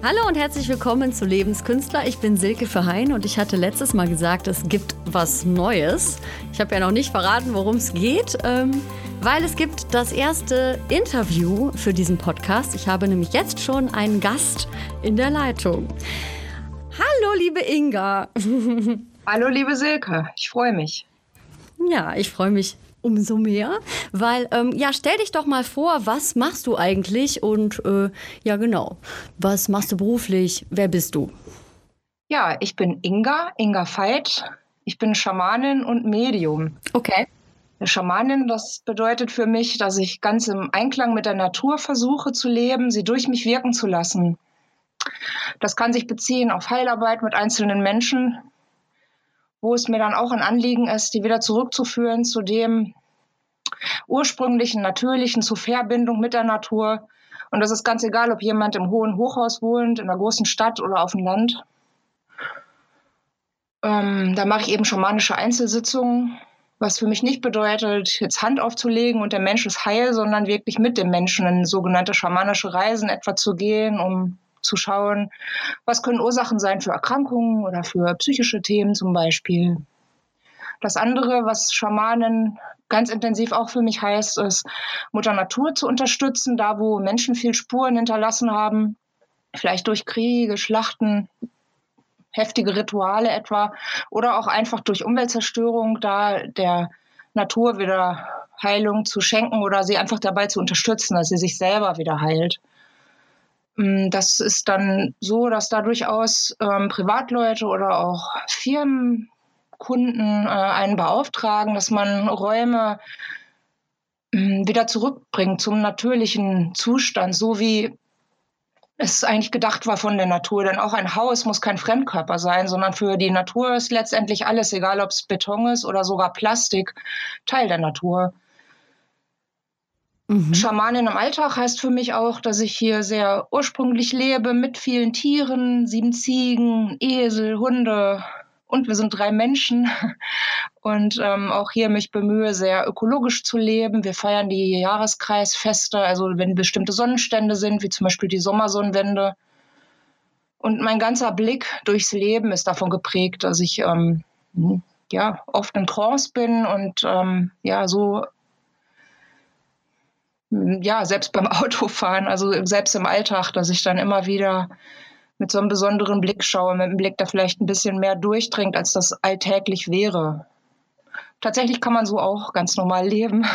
Hallo und herzlich willkommen zu Lebenskünstler. Ich bin Silke Verheyen und ich hatte letztes Mal gesagt, es gibt was Neues. Ich habe ja noch nicht verraten, worum es geht, ähm, weil es gibt das erste Interview für diesen Podcast. Ich habe nämlich jetzt schon einen Gast in der Leitung. Hallo, liebe Inga. Hallo, liebe Silke. Ich freue mich. Ja, ich freue mich umso mehr, weil ähm, ja, stell dich doch mal vor, was machst du eigentlich und äh, ja genau, was machst du beruflich, wer bist du? Ja, ich bin Inga, Inga Veit. Ich bin Schamanin und Medium. Okay. Eine Schamanin, das bedeutet für mich, dass ich ganz im Einklang mit der Natur versuche zu leben, sie durch mich wirken zu lassen. Das kann sich beziehen auf Heilarbeit mit einzelnen Menschen, wo es mir dann auch ein Anliegen ist, die wieder zurückzuführen zu dem ursprünglichen, natürlichen, zu Verbindung mit der Natur. Und das ist ganz egal, ob jemand im hohen Hochhaus wohnt, in einer großen Stadt oder auf dem Land. Ähm, da mache ich eben schamanische Einzelsitzungen, was für mich nicht bedeutet, jetzt Hand aufzulegen und der Mensch ist heil, sondern wirklich mit dem Menschen in sogenannte schamanische Reisen etwa zu gehen, um zu schauen, was können Ursachen sein für Erkrankungen oder für psychische Themen zum Beispiel. Das andere, was Schamanen ganz intensiv auch für mich heißt, ist, Mutter Natur zu unterstützen, da wo Menschen viel Spuren hinterlassen haben, vielleicht durch Kriege, Schlachten, heftige Rituale etwa, oder auch einfach durch Umweltzerstörung, da der Natur wieder Heilung zu schenken oder sie einfach dabei zu unterstützen, dass sie sich selber wieder heilt. Mm, das ist dann so, dass da durchaus ähm, Privatleute oder auch Firmenkunden äh, einen beauftragen, dass man Räume äh, wieder zurückbringt zum natürlichen Zustand, so wie es eigentlich gedacht war von der Natur. Denn auch ein Haus muss kein Fremdkörper sein, sondern für die Natur ist letztendlich alles, egal ob es Beton ist oder sogar Plastik, Teil der Natur. Mhm. Schamanin im Alltag heißt für mich auch, dass ich hier sehr ursprünglich lebe mit vielen Tieren, sieben Ziegen, Esel, Hunde und wir sind drei Menschen. Und ähm, auch hier mich bemühe, sehr ökologisch zu leben. Wir feiern die Jahreskreisfeste, also wenn bestimmte Sonnenstände sind, wie zum Beispiel die Sommersonnenwende. Und mein ganzer Blick durchs Leben ist davon geprägt, dass ich ähm, ja oft in Trance bin und ähm, ja so ja, selbst beim Autofahren, also selbst im Alltag, dass ich dann immer wieder mit so einem besonderen Blick schaue, mit einem Blick, der vielleicht ein bisschen mehr durchdringt, als das alltäglich wäre. Tatsächlich kann man so auch ganz normal leben.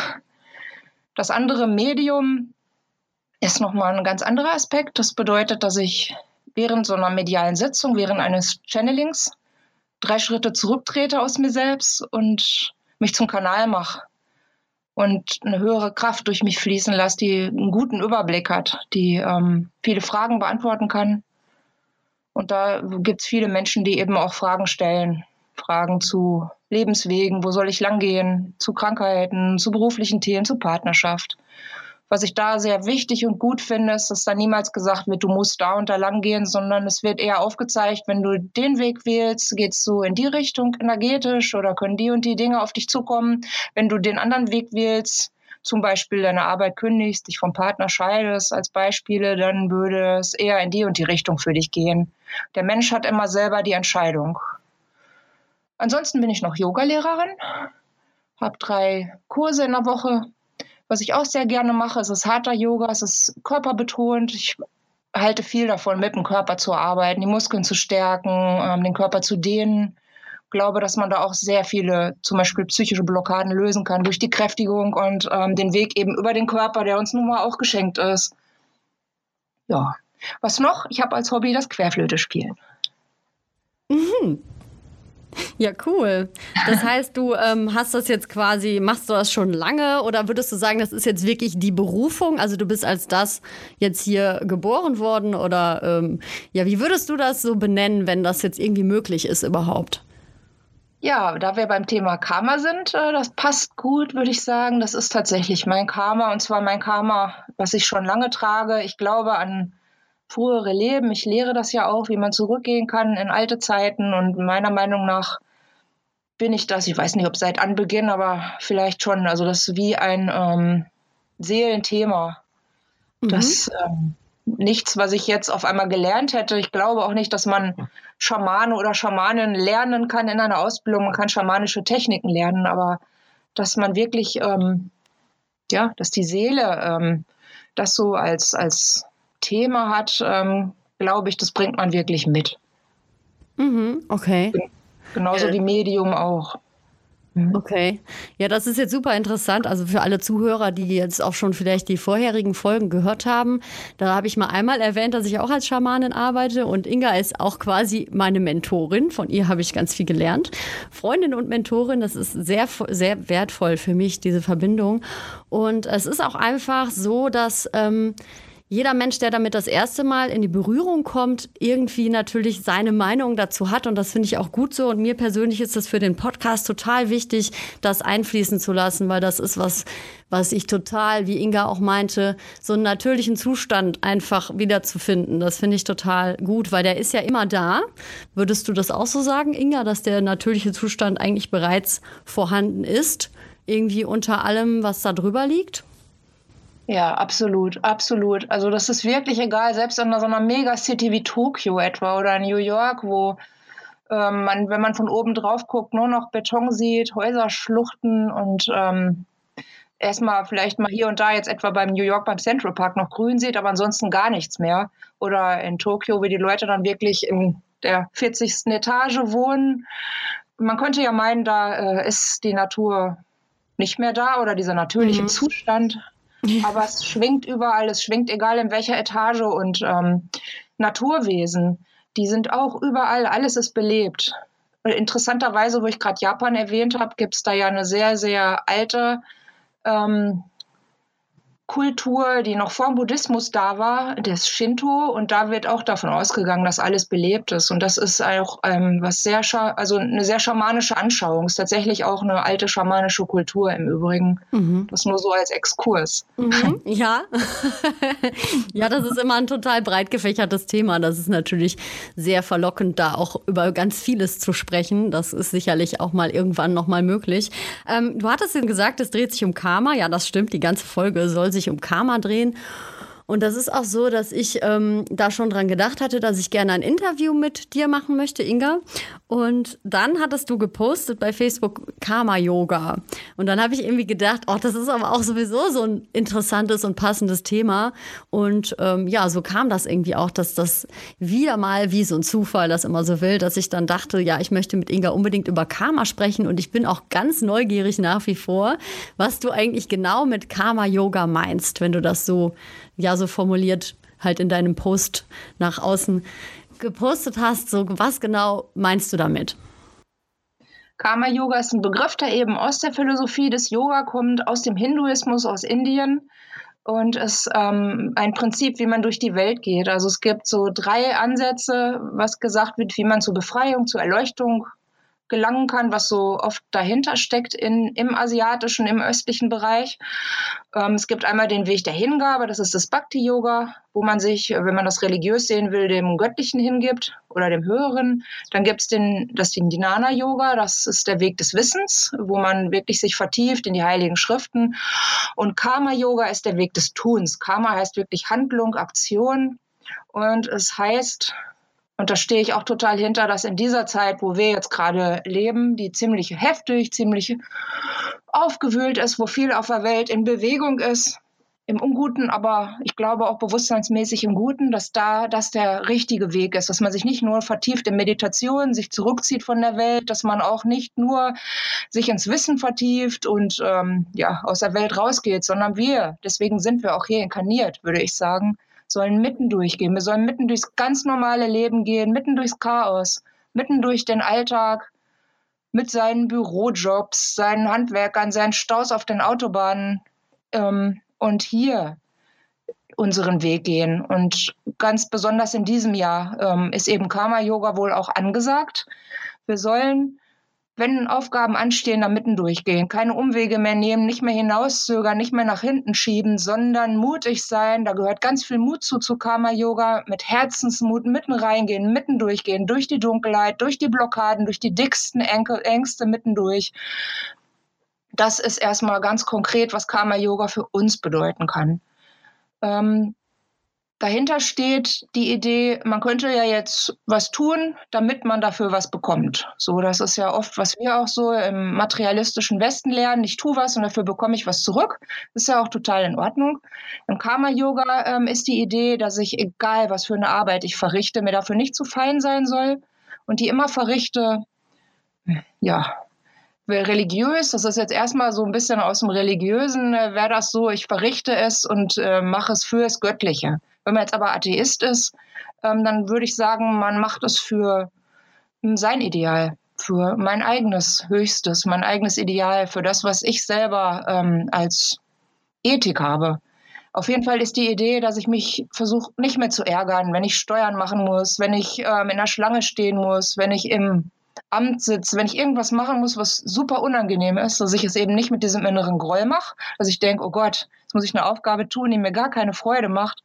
Das andere Medium ist nochmal ein ganz anderer Aspekt. Das bedeutet, dass ich während so einer medialen Sitzung, während eines Channelings, drei Schritte zurücktrete aus mir selbst und mich zum Kanal mache und eine höhere Kraft durch mich fließen lasse, die einen guten Überblick hat, die ähm, viele Fragen beantworten kann. Und da gibt es viele Menschen, die eben auch Fragen stellen. Fragen zu Lebenswegen, wo soll ich langgehen, zu Krankheiten, zu beruflichen Themen, zu Partnerschaft. Was ich da sehr wichtig und gut finde, ist, dass da niemals gesagt wird, du musst da und da lang gehen, sondern es wird eher aufgezeigt, wenn du den Weg wählst, geht's so in die Richtung energetisch oder können die und die Dinge auf dich zukommen. Wenn du den anderen Weg wählst, zum Beispiel deine Arbeit kündigst, dich vom Partner scheidest als Beispiele, dann würde es eher in die und die Richtung für dich gehen. Der Mensch hat immer selber die Entscheidung. Ansonsten bin ich noch Yogalehrerin, habe drei Kurse in der Woche, was ich auch sehr gerne mache, ist das harter Yoga, es ist körperbetont. Ich halte viel davon, mit dem Körper zu arbeiten, die Muskeln zu stärken, ähm, den Körper zu dehnen. Ich glaube, dass man da auch sehr viele, zum Beispiel psychische Blockaden lösen kann durch die Kräftigung und ähm, den Weg eben über den Körper, der uns nun mal auch geschenkt ist. Ja. Was noch? Ich habe als Hobby das Querflöte spielen. Mhm. Ja, cool. Das heißt, du ähm, hast das jetzt quasi, machst du das schon lange oder würdest du sagen, das ist jetzt wirklich die Berufung? Also du bist als das jetzt hier geboren worden oder ähm, ja, wie würdest du das so benennen, wenn das jetzt irgendwie möglich ist überhaupt? Ja, da wir beim Thema Karma sind, äh, das passt gut, würde ich sagen. Das ist tatsächlich mein Karma und zwar mein Karma, was ich schon lange trage. Ich glaube an frühere Leben. Ich lehre das ja auch, wie man zurückgehen kann in alte Zeiten. Und meiner Meinung nach bin ich das, ich weiß nicht, ob seit Anbeginn, aber vielleicht schon. Also das ist wie ein ähm, Seelenthema, mhm. das ähm, nichts, was ich jetzt auf einmal gelernt hätte. Ich glaube auch nicht, dass man Schamane oder Schamanen lernen kann in einer Ausbildung. Man kann schamanische Techniken lernen, aber dass man wirklich, ähm, ja, dass die Seele ähm, das so als, als Thema hat, ähm, glaube ich, das bringt man wirklich mit. Mhm, okay. Genauso wie Medium auch. Mhm. Okay. Ja, das ist jetzt super interessant. Also für alle Zuhörer, die jetzt auch schon vielleicht die vorherigen Folgen gehört haben, da habe ich mal einmal erwähnt, dass ich auch als Schamanin arbeite und Inga ist auch quasi meine Mentorin. Von ihr habe ich ganz viel gelernt. Freundin und Mentorin, das ist sehr, sehr wertvoll für mich, diese Verbindung. Und es ist auch einfach so, dass ähm, jeder Mensch, der damit das erste Mal in die Berührung kommt, irgendwie natürlich seine Meinung dazu hat. Und das finde ich auch gut so. Und mir persönlich ist das für den Podcast total wichtig, das einfließen zu lassen, weil das ist was, was ich total, wie Inga auch meinte, so einen natürlichen Zustand einfach wiederzufinden. Das finde ich total gut, weil der ist ja immer da. Würdest du das auch so sagen, Inga, dass der natürliche Zustand eigentlich bereits vorhanden ist? Irgendwie unter allem, was da drüber liegt? Ja, absolut, absolut. Also das ist wirklich egal, selbst in so einer Megacity wie Tokio etwa oder New York, wo ähm, man, wenn man von oben drauf guckt, nur noch Beton sieht, Häuserschluchten und ähm, erstmal vielleicht mal hier und da jetzt etwa beim New York beim Central Park noch grün sieht, aber ansonsten gar nichts mehr. Oder in Tokio, wie die Leute dann wirklich in der 40. Etage wohnen. Man könnte ja meinen, da äh, ist die Natur nicht mehr da oder dieser natürliche mhm. Zustand. Aber es schwingt überall, es schwingt egal in welcher Etage und ähm, Naturwesen, die sind auch überall, alles ist belebt. Interessanterweise, wo ich gerade Japan erwähnt habe, gibt es da ja eine sehr, sehr alte ähm, Kultur, die noch vor dem Buddhismus da war, das Shinto, und da wird auch davon ausgegangen, dass alles belebt ist. Und das ist auch ähm, was sehr, also eine sehr schamanische Anschauung. Ist tatsächlich auch eine alte schamanische Kultur im Übrigen. Mhm. Das nur so als Exkurs. Mhm, ja. ja, das ist immer ein total breit gefächertes Thema. Das ist natürlich sehr verlockend, da auch über ganz vieles zu sprechen. Das ist sicherlich auch mal irgendwann nochmal möglich. Ähm, du hattest gesagt, es dreht sich um Karma. Ja, das stimmt. Die ganze Folge soll sich um Karma drehen. Und das ist auch so, dass ich ähm, da schon dran gedacht hatte, dass ich gerne ein Interview mit dir machen möchte, Inga. Und dann hattest du gepostet bei Facebook Karma Yoga. Und dann habe ich irgendwie gedacht, oh, das ist aber auch sowieso so ein interessantes und passendes Thema. Und ähm, ja, so kam das irgendwie auch, dass das wieder mal wie so ein Zufall das immer so will, dass ich dann dachte, ja, ich möchte mit Inga unbedingt über Karma sprechen. Und ich bin auch ganz neugierig nach wie vor, was du eigentlich genau mit Karma Yoga meinst, wenn du das so ja so formuliert halt in deinem Post nach außen gepostet hast. So, was genau meinst du damit? Karma Yoga ist ein Begriff, der eben aus der Philosophie des Yoga kommt, aus dem Hinduismus, aus Indien und ist ähm, ein Prinzip, wie man durch die Welt geht. Also es gibt so drei Ansätze, was gesagt wird, wie man zur Befreiung, zur Erleuchtung gelangen kann, was so oft dahinter steckt in, im asiatischen, im östlichen Bereich. Ähm, es gibt einmal den Weg der Hingabe, das ist das Bhakti-Yoga, wo man sich, wenn man das religiös sehen will, dem Göttlichen hingibt oder dem Höheren. Dann gibt es das Dhinana-Yoga, das ist der Weg des Wissens, wo man wirklich sich vertieft in die heiligen Schriften. Und Karma-Yoga ist der Weg des Tuns. Karma heißt wirklich Handlung, Aktion. Und es heißt, und da stehe ich auch total hinter, dass in dieser Zeit, wo wir jetzt gerade leben, die ziemlich heftig, ziemlich aufgewühlt ist, wo viel auf der Welt in Bewegung ist, im Unguten, aber ich glaube auch bewusstseinsmäßig im Guten, dass da das der richtige Weg ist, dass man sich nicht nur vertieft in Meditation, sich zurückzieht von der Welt, dass man auch nicht nur sich ins Wissen vertieft und ähm, ja aus der Welt rausgeht, sondern wir, deswegen sind wir auch hier inkarniert, würde ich sagen, sollen mitten durchgehen. Wir sollen mitten durchs ganz normale Leben gehen, mitten durchs Chaos, mitten durch den Alltag, mit seinen Bürojobs, seinen Handwerkern, seinen Staus auf den Autobahnen ähm, und hier unseren Weg gehen. Und ganz besonders in diesem Jahr ähm, ist eben Karma-Yoga wohl auch angesagt. Wir sollen wenn Aufgaben anstehen, da mitten durchgehen, keine Umwege mehr nehmen, nicht mehr hinauszögern, nicht mehr nach hinten schieben, sondern mutig sein. Da gehört ganz viel Mut zu, zu Karma-Yoga, mit Herzensmut mitten reingehen, mitten durchgehen, durch die Dunkelheit, durch die Blockaden, durch die dicksten Ängste mitten durch. Das ist erstmal ganz konkret, was Karma-Yoga für uns bedeuten kann. Ähm, dahinter steht die Idee, man könnte ja jetzt was tun, damit man dafür was bekommt. So, das ist ja oft, was wir auch so im materialistischen Westen lernen. Ich tue was und dafür bekomme ich was zurück. Das ist ja auch total in Ordnung. Im Karma-Yoga ähm, ist die Idee, dass ich, egal was für eine Arbeit ich verrichte, mir dafür nicht zu fein sein soll und die immer verrichte, ja, religiös, das ist jetzt erstmal so ein bisschen aus dem Religiösen, äh, wäre das so, ich verrichte es und äh, mache es für das Göttliche. Wenn man jetzt aber Atheist ist, ähm, dann würde ich sagen, man macht es für sein Ideal, für mein eigenes Höchstes, mein eigenes Ideal, für das, was ich selber ähm, als Ethik habe. Auf jeden Fall ist die Idee, dass ich mich versuche, nicht mehr zu ärgern, wenn ich Steuern machen muss, wenn ich ähm, in der Schlange stehen muss, wenn ich im Amt sitze, wenn ich irgendwas machen muss, was super unangenehm ist, dass ich es eben nicht mit diesem inneren Groll mache, dass ich denke, oh Gott, jetzt muss ich eine Aufgabe tun, die mir gar keine Freude macht,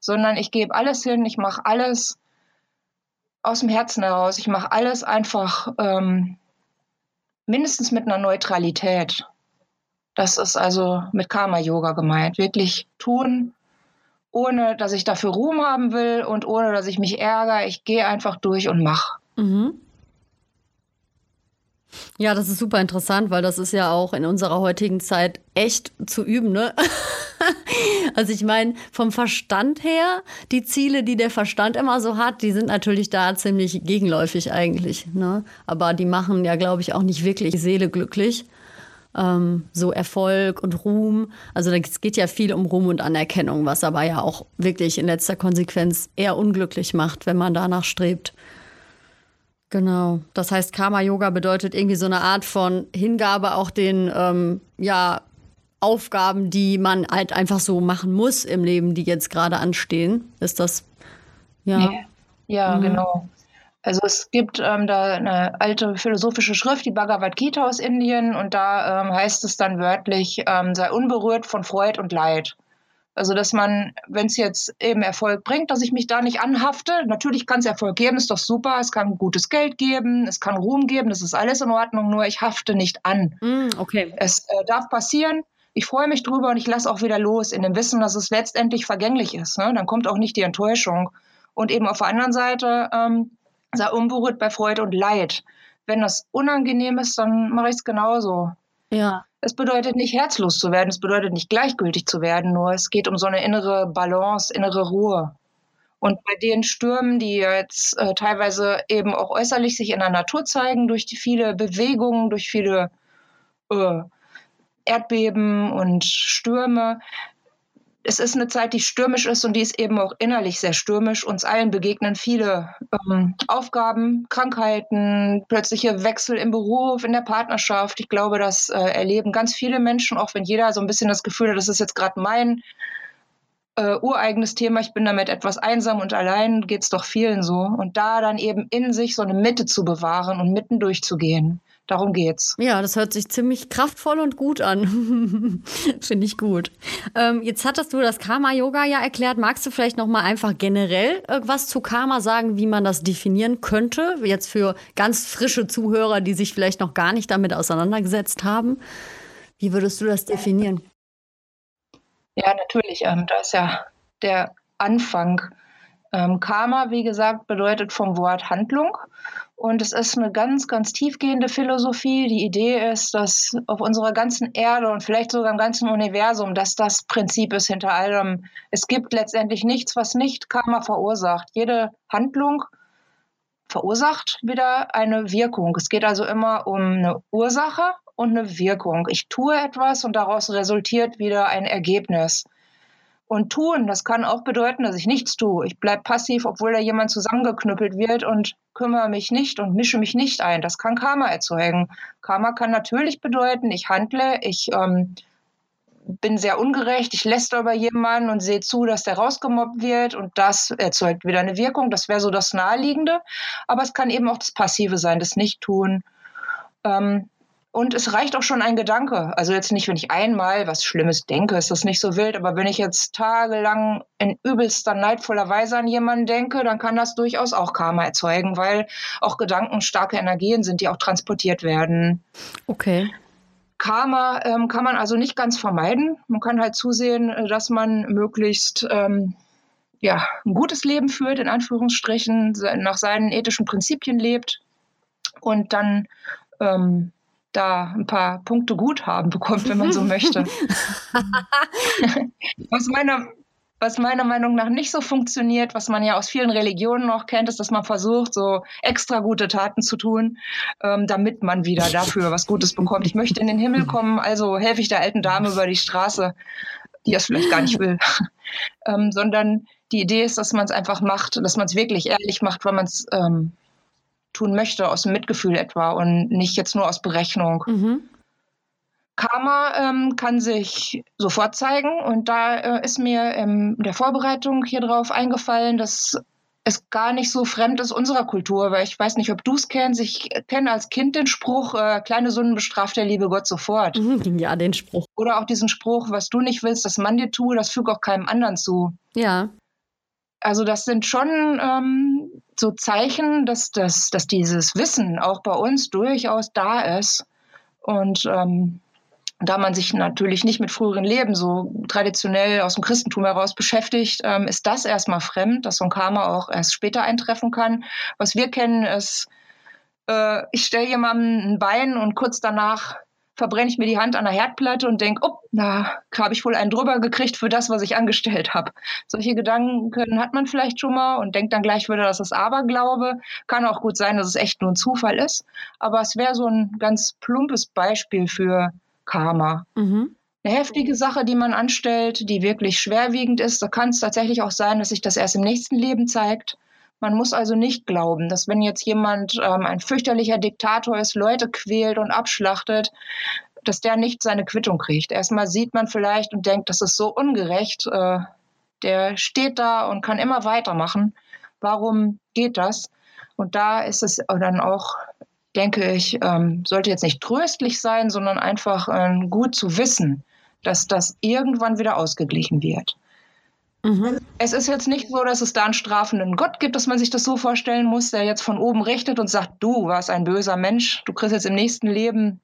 sondern ich gebe alles hin, ich mache alles aus dem Herzen heraus, ich mache alles einfach ähm, mindestens mit einer Neutralität. Das ist also mit Karma-Yoga gemeint. Wirklich tun, ohne dass ich dafür Ruhm haben will und ohne dass ich mich ärgere. Ich gehe einfach durch und mache. Mhm. Ja, das ist super interessant, weil das ist ja auch in unserer heutigen Zeit echt zu üben, ne? also ich meine, vom Verstand her, die Ziele, die der Verstand immer so hat, die sind natürlich da ziemlich gegenläufig eigentlich, ne? Aber die machen ja, glaube ich, auch nicht wirklich die Seele glücklich. Ähm, so Erfolg und Ruhm. Also es geht ja viel um Ruhm und Anerkennung, was aber ja auch wirklich in letzter Konsequenz eher unglücklich macht, wenn man danach strebt. Genau. Das heißt, Karma-Yoga bedeutet irgendwie so eine Art von Hingabe auch den ähm, ja, Aufgaben, die man halt einfach so machen muss im Leben, die jetzt gerade anstehen. Ist das ja? Ja, mhm. genau. Also es gibt ähm, da eine alte philosophische Schrift, die Bhagavad Gita aus Indien, und da ähm, heißt es dann wörtlich, ähm, sei unberührt von Freud und Leid. Also, dass man, wenn es jetzt eben Erfolg bringt, dass ich mich da nicht anhafte. Natürlich kann es Erfolg geben, ist doch super. Es kann gutes Geld geben, es kann Ruhm geben, das ist alles in Ordnung, nur ich hafte nicht an. Mm, okay. Es äh, darf passieren. Ich freue mich drüber und ich lasse auch wieder los in dem Wissen, dass es letztendlich vergänglich ist. Ne? Dann kommt auch nicht die Enttäuschung. Und eben auf der anderen Seite ähm, sei unberührt bei Freude und Leid. Wenn das unangenehm ist, dann mache ich es genauso. Ja. Es bedeutet nicht herzlos zu werden, es bedeutet nicht gleichgültig zu werden, nur es geht um so eine innere Balance, innere Ruhe. Und bei den Stürmen, die jetzt äh, teilweise eben auch äußerlich sich in der Natur zeigen, durch die viele Bewegungen, durch viele äh, Erdbeben und Stürme, es ist eine Zeit, die stürmisch ist und die ist eben auch innerlich sehr stürmisch. Uns allen begegnen viele ähm, Aufgaben, Krankheiten, plötzliche Wechsel im Beruf, in der Partnerschaft. Ich glaube, das äh, erleben ganz viele Menschen, auch wenn jeder so ein bisschen das Gefühl hat, das ist jetzt gerade mein äh, ureigenes Thema, ich bin damit etwas einsam und allein, geht es doch vielen so. Und da dann eben in sich so eine Mitte zu bewahren und mitten durchzugehen. Darum geht's. Ja, das hört sich ziemlich kraftvoll und gut an. Finde ich gut. Ähm, jetzt hattest du das Karma-Yoga ja erklärt. Magst du vielleicht noch mal einfach generell was zu Karma sagen, wie man das definieren könnte? Jetzt für ganz frische Zuhörer, die sich vielleicht noch gar nicht damit auseinandergesetzt haben. Wie würdest du das definieren? Ja, natürlich. Ähm, da ist ja der Anfang. Ähm, Karma, wie gesagt, bedeutet vom Wort Handlung. Und es ist eine ganz, ganz tiefgehende Philosophie. Die Idee ist, dass auf unserer ganzen Erde und vielleicht sogar im ganzen Universum, dass das Prinzip ist hinter allem. Es gibt letztendlich nichts, was nicht Karma verursacht. Jede Handlung verursacht wieder eine Wirkung. Es geht also immer um eine Ursache und eine Wirkung. Ich tue etwas und daraus resultiert wieder ein Ergebnis. Und tun, das kann auch bedeuten, dass ich nichts tue. Ich bleibe passiv, obwohl da jemand zusammengeknüppelt wird und kümmere mich nicht und mische mich nicht ein. Das kann Karma erzeugen. Karma kann natürlich bedeuten, ich handle, ich ähm, bin sehr ungerecht, ich lästere über jemanden und sehe zu, dass der rausgemobbt wird und das erzeugt wieder eine Wirkung. Das wäre so das Naheliegende. Aber es kann eben auch das Passive sein, das Nicht-Tun. Ähm, und es reicht auch schon ein Gedanke. Also jetzt nicht, wenn ich einmal was Schlimmes denke, ist das nicht so wild. Aber wenn ich jetzt tagelang in übelster neidvoller Weise an jemanden denke, dann kann das durchaus auch Karma erzeugen, weil auch Gedanken starke Energien sind, die auch transportiert werden. Okay. Karma ähm, kann man also nicht ganz vermeiden. Man kann halt zusehen, äh, dass man möglichst ähm, ja, ein gutes Leben führt, in Anführungsstrichen, nach seinen ethischen Prinzipien lebt und dann ähm, da ein paar Punkte Guthaben bekommt, wenn man so möchte. was, meiner, was meiner Meinung nach nicht so funktioniert, was man ja aus vielen Religionen noch kennt, ist, dass man versucht, so extra gute Taten zu tun, ähm, damit man wieder dafür was Gutes bekommt. Ich möchte in den Himmel kommen, also helfe ich der alten Dame über die Straße, die das vielleicht gar nicht will, ähm, sondern die Idee ist, dass man es einfach macht, dass man es wirklich ehrlich macht, weil man es ähm, tun möchte, aus dem Mitgefühl etwa und nicht jetzt nur aus Berechnung. Mhm. Karma ähm, kann sich sofort zeigen und da äh, ist mir in der Vorbereitung hier drauf eingefallen, dass es gar nicht so fremd ist unserer Kultur, weil ich weiß nicht, ob du es kennst. Ich kenne als Kind den Spruch, äh, kleine Sünden bestraft der liebe Gott sofort. Mhm, ja, den Spruch. Oder auch diesen Spruch, was du nicht willst, dass man dir tue, das füge auch keinem anderen zu. Ja. Also das sind schon ähm, so Zeichen, dass, dass, dass dieses Wissen auch bei uns durchaus da ist. Und ähm, da man sich natürlich nicht mit früheren Leben so traditionell aus dem Christentum heraus beschäftigt, ähm, ist das erstmal fremd, dass so ein Karma auch erst später eintreffen kann. Was wir kennen, ist, äh, ich stelle jemandem ein Bein und kurz danach verbrenne ich mir die Hand an der Herdplatte und denke, oh, da habe ich wohl einen drüber gekriegt für das, was ich angestellt habe. Solche Gedanken hat man vielleicht schon mal und denkt dann gleich wieder, dass es Aberglaube. Kann auch gut sein, dass es echt nur ein Zufall ist. Aber es wäre so ein ganz plumpes Beispiel für Karma. Mhm. Eine heftige Sache, die man anstellt, die wirklich schwerwiegend ist. Da kann es tatsächlich auch sein, dass sich das erst im nächsten Leben zeigt. Man muss also nicht glauben, dass wenn jetzt jemand ähm, ein fürchterlicher Diktator ist, Leute quält und abschlachtet, dass der nicht seine Quittung kriegt. Erstmal sieht man vielleicht und denkt, das ist so ungerecht. Äh, der steht da und kann immer weitermachen. Warum geht das? Und da ist es dann auch, denke ich, ähm, sollte jetzt nicht tröstlich sein, sondern einfach äh, gut zu wissen, dass das irgendwann wieder ausgeglichen wird. Mhm. Es ist jetzt nicht so, dass es da einen strafenden Gott gibt, dass man sich das so vorstellen muss, der jetzt von oben richtet und sagt, du warst ein böser Mensch, du kriegst jetzt im nächsten Leben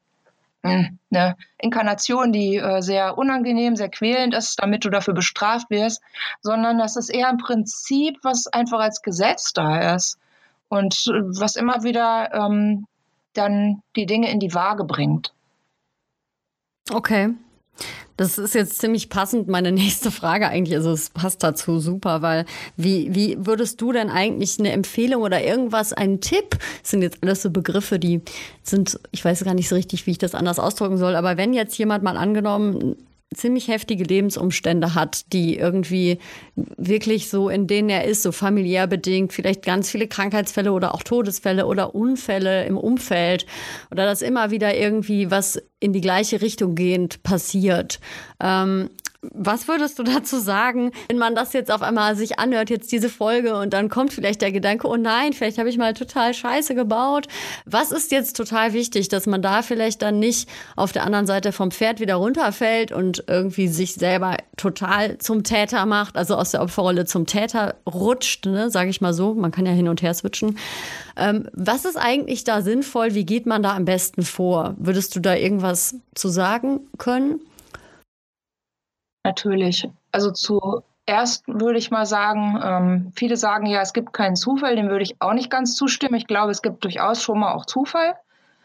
hm, eine Inkarnation, die äh, sehr unangenehm, sehr quälend ist, damit du dafür bestraft wirst, sondern das ist eher ein Prinzip, was einfach als Gesetz da ist und äh, was immer wieder ähm, dann die Dinge in die Waage bringt. Okay. Das ist jetzt ziemlich passend, meine nächste Frage eigentlich. Also es passt dazu super, weil wie, wie würdest du denn eigentlich eine Empfehlung oder irgendwas, einen Tipp? Das sind jetzt alles so Begriffe, die sind, ich weiß gar nicht so richtig, wie ich das anders ausdrücken soll, aber wenn jetzt jemand mal angenommen ziemlich heftige Lebensumstände hat, die irgendwie wirklich so, in denen er ist, so familiär bedingt, vielleicht ganz viele Krankheitsfälle oder auch Todesfälle oder Unfälle im Umfeld oder dass immer wieder irgendwie was in die gleiche Richtung gehend passiert. Ähm, was würdest du dazu sagen, wenn man das jetzt auf einmal sich anhört, jetzt diese Folge und dann kommt vielleicht der Gedanke, oh nein, vielleicht habe ich mal total Scheiße gebaut. Was ist jetzt total wichtig, dass man da vielleicht dann nicht auf der anderen Seite vom Pferd wieder runterfällt und irgendwie sich selber total zum Täter macht, also aus der Opferrolle zum Täter rutscht, ne, sage ich mal so. Man kann ja hin und her switchen. Ähm, was ist eigentlich da sinnvoll? Wie geht man da am besten vor? Würdest du da irgendwas zu sagen können? Natürlich. Also zuerst würde ich mal sagen, ähm, viele sagen ja, es gibt keinen Zufall, dem würde ich auch nicht ganz zustimmen. Ich glaube, es gibt durchaus schon mal auch Zufall.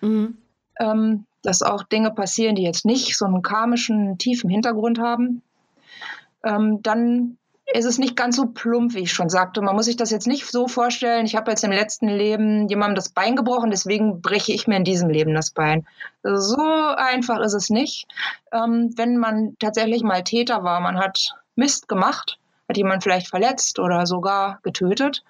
Mhm. Ähm, dass auch Dinge passieren, die jetzt nicht so einen karmischen, tiefen Hintergrund haben. Ähm, dann ist es nicht ganz so plump, wie ich schon sagte. Man muss sich das jetzt nicht so vorstellen, ich habe jetzt im letzten Leben jemandem das Bein gebrochen, deswegen breche ich mir in diesem Leben das Bein. So einfach ist es nicht. Ähm, wenn man tatsächlich mal Täter war, man hat Mist gemacht, hat jemand vielleicht verletzt oder sogar getötet,